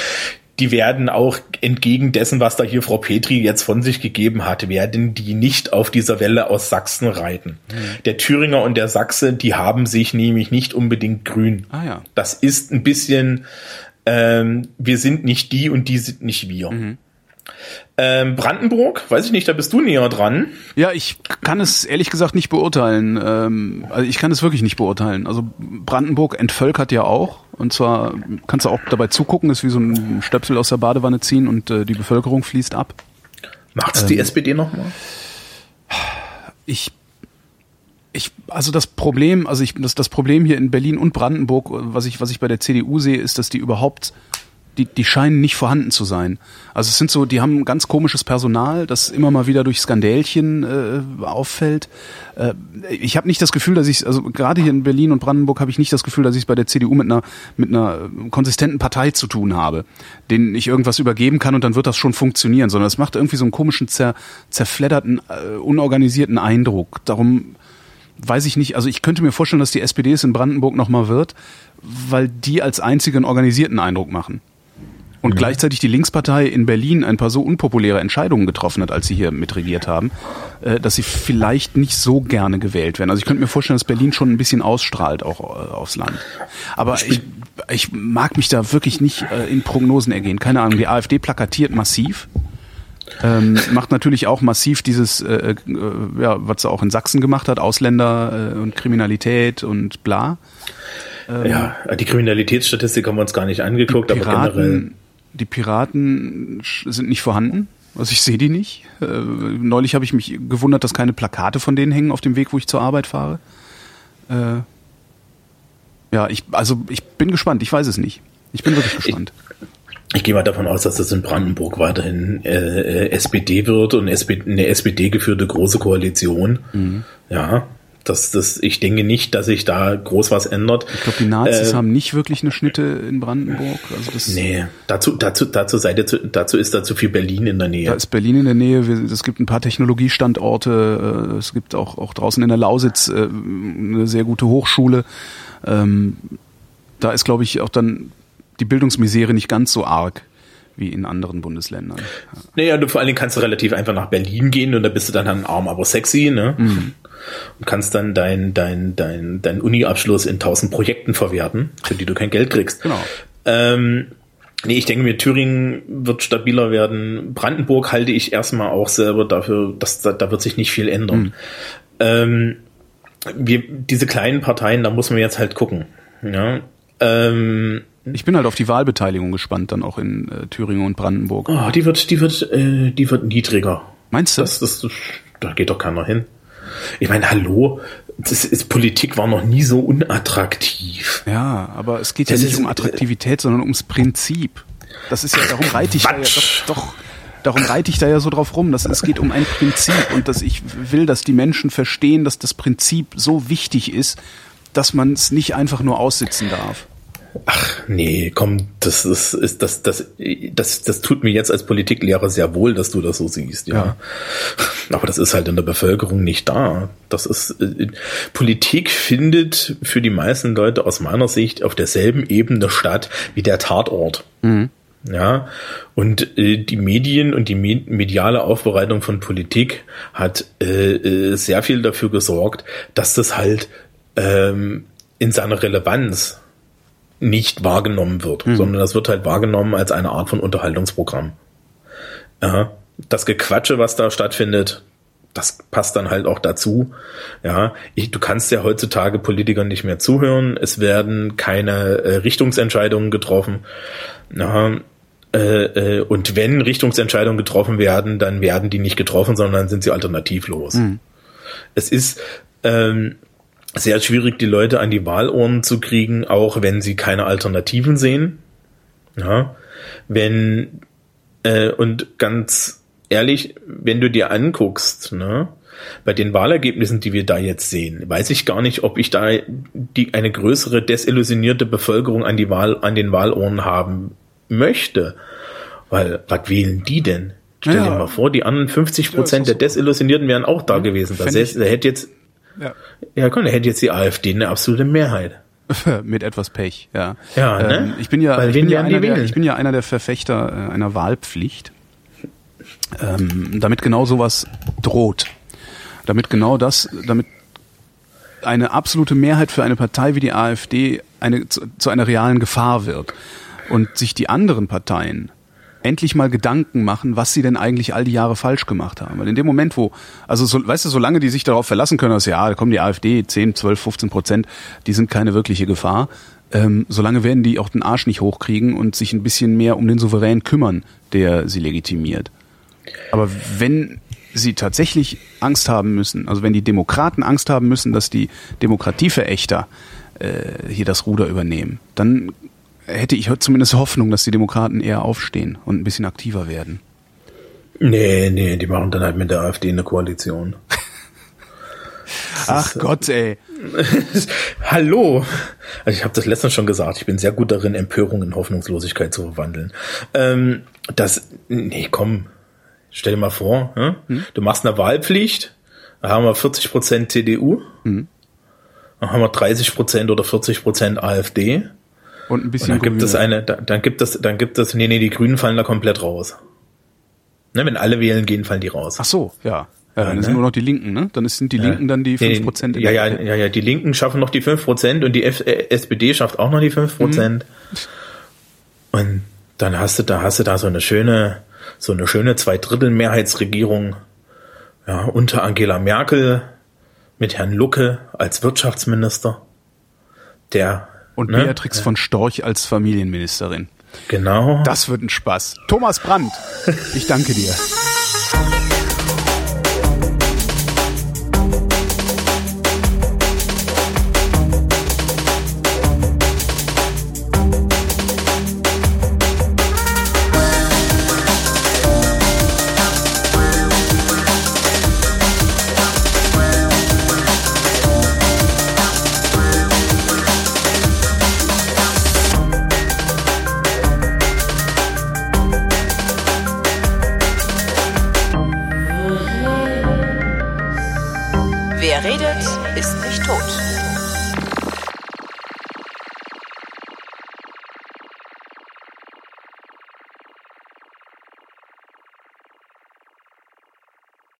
die werden auch entgegen dessen, was da hier Frau Petri jetzt von sich gegeben hat, werden die nicht auf dieser Welle aus Sachsen reiten. Mhm. Der Thüringer und der Sachse, die haben sich nämlich nicht unbedingt grün. Ah, ja. Das ist ein bisschen, ähm, wir sind nicht die und die sind nicht wir. Mhm. Ähm, Brandenburg, weiß ich nicht, da bist du näher dran. Ja, ich kann es ehrlich gesagt nicht beurteilen. Ähm, also ich kann es wirklich nicht beurteilen. Also Brandenburg entvölkert ja auch. Und zwar kannst du auch dabei zugucken, ist wie so ein Stöpsel aus der Badewanne ziehen und äh, die Bevölkerung fließt ab. Macht es ähm, die SPD nochmal? Ich ich, also das Problem, also ich, das, das Problem hier in Berlin und Brandenburg, was ich, was ich bei der CDU sehe, ist, dass die überhaupt die, die scheinen nicht vorhanden zu sein. Also es sind so, die haben ganz komisches Personal, das immer mal wieder durch Skandälchen äh, auffällt. Äh, ich habe nicht das Gefühl, dass ich, also gerade hier in Berlin und Brandenburg habe ich nicht das Gefühl, dass ich bei der CDU mit einer mit einer konsistenten Partei zu tun habe, denen ich irgendwas übergeben kann und dann wird das schon funktionieren, sondern es macht irgendwie so einen komischen zer, zerfledderten, äh, unorganisierten Eindruck. Darum weiß ich nicht, also ich könnte mir vorstellen, dass die SPD es in Brandenburg nochmal wird, weil die als einzige einen organisierten Eindruck machen und mhm. gleichzeitig die Linkspartei in Berlin ein paar so unpopuläre Entscheidungen getroffen hat, als sie hier mitregiert haben, äh, dass sie vielleicht nicht so gerne gewählt werden. Also ich könnte mir vorstellen, dass Berlin schon ein bisschen ausstrahlt auch äh, aufs Land. Aber ich, ich mag mich da wirklich nicht äh, in Prognosen ergehen. Keine Ahnung, die AfD plakatiert massiv. Ähm, macht natürlich auch massiv dieses, äh, äh, ja, was sie auch in Sachsen gemacht hat, Ausländer äh, und Kriminalität und bla. Ähm, ja, die Kriminalitätsstatistik haben wir uns gar nicht angeguckt, Piraten, aber generell die Piraten sind nicht vorhanden. Also ich sehe die nicht. Äh, neulich habe ich mich gewundert, dass keine Plakate von denen hängen auf dem Weg, wo ich zur Arbeit fahre. Äh, ja, ich also ich bin gespannt. Ich weiß es nicht. Ich bin wirklich gespannt. Ich, ich gehe mal davon aus, dass das in Brandenburg weiterhin äh, SPD wird und SPD, eine SPD geführte große Koalition. Mhm. Ja, das, das, ich denke nicht, dass sich da groß was ändert. Ich glaube, die Nazis äh, haben nicht wirklich eine Schnitte in Brandenburg. Also das nee, dazu, dazu, dazu, seid ihr, dazu ist da zu viel Berlin in der Nähe. Da ist Berlin in der Nähe. Es gibt ein paar Technologiestandorte. Äh, es gibt auch, auch draußen in der Lausitz äh, eine sehr gute Hochschule. Ähm, da ist, glaube ich, auch dann die Bildungsmisere nicht ganz so arg wie in anderen Bundesländern. Ja. Naja, du vor allen Dingen kannst du relativ einfach nach Berlin gehen und da bist du dann ein arm, aber sexy, ne? Mhm. Und kannst dann dein, dein, dein, dein Uni-Abschluss in tausend Projekten verwerten, für die du kein Geld kriegst. Genau. Ähm, nee, ich denke mir, Thüringen wird stabiler werden. Brandenburg halte ich erstmal auch selber dafür, dass da, da wird sich nicht viel ändern. Mhm. Ähm, wir, diese kleinen Parteien, da muss man jetzt halt gucken. Ja. Ähm, ich bin halt auf die Wahlbeteiligung gespannt, dann auch in äh, Thüringen und Brandenburg. Oh, die wird, die wird, äh, die wird niedriger. Meinst du? Das, das, das, da geht doch keiner hin. Ich meine, hallo, das ist, Politik war noch nie so unattraktiv. Ja, aber es geht das ja nicht ist, um Attraktivität, sondern ums Prinzip. Das ist ja, darum reite ich da ja doch, doch darum reite ich da ja so drauf rum, dass es geht um ein Prinzip und dass ich will, dass die Menschen verstehen, dass das Prinzip so wichtig ist, dass man es nicht einfach nur aussitzen darf. Ach nee, komm, das ist, ist das, das, das, das tut mir jetzt als Politiklehrer sehr wohl, dass du das so siehst, ja. ja. Aber das ist halt in der Bevölkerung nicht da. Das ist äh, Politik findet für die meisten Leute aus meiner Sicht auf derselben Ebene statt wie der Tatort. Mhm. Ja, und äh, die Medien und die mediale Aufbereitung von Politik hat äh, äh, sehr viel dafür gesorgt, dass das halt ähm, in seiner Relevanz nicht wahrgenommen wird, mhm. sondern das wird halt wahrgenommen als eine Art von Unterhaltungsprogramm. Ja, das Gequatsche, was da stattfindet, das passt dann halt auch dazu. Ja, ich, du kannst ja heutzutage Politikern nicht mehr zuhören. Es werden keine äh, Richtungsentscheidungen getroffen. Ja, äh, äh, und wenn Richtungsentscheidungen getroffen werden, dann werden die nicht getroffen, sondern sind sie alternativlos. Mhm. Es ist ähm, sehr schwierig, die Leute an die Wahlurnen zu kriegen, auch wenn sie keine Alternativen sehen. Ja, wenn äh, und ganz ehrlich, wenn du dir anguckst, ne, bei den Wahlergebnissen, die wir da jetzt sehen, weiß ich gar nicht, ob ich da die eine größere desillusionierte Bevölkerung an die Wahl an den Wahlurnen haben möchte, weil was wählen die denn? Stell ja. dir mal vor, die anderen 50 Prozent der Desillusionierten wären auch da gewesen. Das heißt, er hätte jetzt ja. Ja, komm, da hätte jetzt die AfD eine absolute Mehrheit. Mit etwas Pech, ja. Ja, ne? Ähm, ich bin ja, ich bin ja, einer der, ich bin ja einer der Verfechter äh, einer Wahlpflicht. Ähm, damit genau sowas droht. Damit genau das, damit eine absolute Mehrheit für eine Partei wie die AfD eine, zu, zu einer realen Gefahr wird. Und sich die anderen Parteien endlich mal Gedanken machen, was sie denn eigentlich all die Jahre falsch gemacht haben. Weil in dem Moment, wo, also so, weißt du, solange die sich darauf verlassen können, dass ja, da kommen die AfD 10, 12, 15 Prozent, die sind keine wirkliche Gefahr, ähm, solange werden die auch den Arsch nicht hochkriegen und sich ein bisschen mehr um den Souverän kümmern, der sie legitimiert. Aber wenn sie tatsächlich Angst haben müssen, also wenn die Demokraten Angst haben müssen, dass die Demokratieverächter äh, hier das Ruder übernehmen, dann hätte ich zumindest Hoffnung, dass die Demokraten eher aufstehen und ein bisschen aktiver werden. Nee, nee, die machen dann halt mit der AfD eine Koalition. Ach ist, Gott, ey. Hallo. Also ich habe das letztens schon gesagt, ich bin sehr gut darin, Empörung in Hoffnungslosigkeit zu verwandeln. Ähm, das, nee, komm, stell dir mal vor, hm? Hm? du machst eine Wahlpflicht, da haben wir 40 Prozent CDU, hm. dann haben wir 30 Prozent oder 40 Prozent AfD. Und ein bisschen und dann Grüne. gibt es eine, dann, dann gibt es, dann gibt es, nee, nee, die Grünen fallen da komplett raus. Ne, wenn alle wählen gehen, fallen die raus. Ach so, ja. Ja, dann ja, sind ne? nur noch die Linken, ne? Dann sind die Linken dann die fünf Prozent. Ja, ja, ja, ja, die Linken schaffen noch die fünf Prozent und die F äh, SPD schafft auch noch die fünf Prozent. Mhm. Und dann hast du da, hast du da so eine schöne, so eine schöne Zweidrittel-Mehrheitsregierung, ja, unter Angela Merkel mit Herrn Lucke als Wirtschaftsminister, der und ne? Beatrix von Storch als Familienministerin. Genau. Das wird ein Spaß. Thomas Brandt, ich danke dir.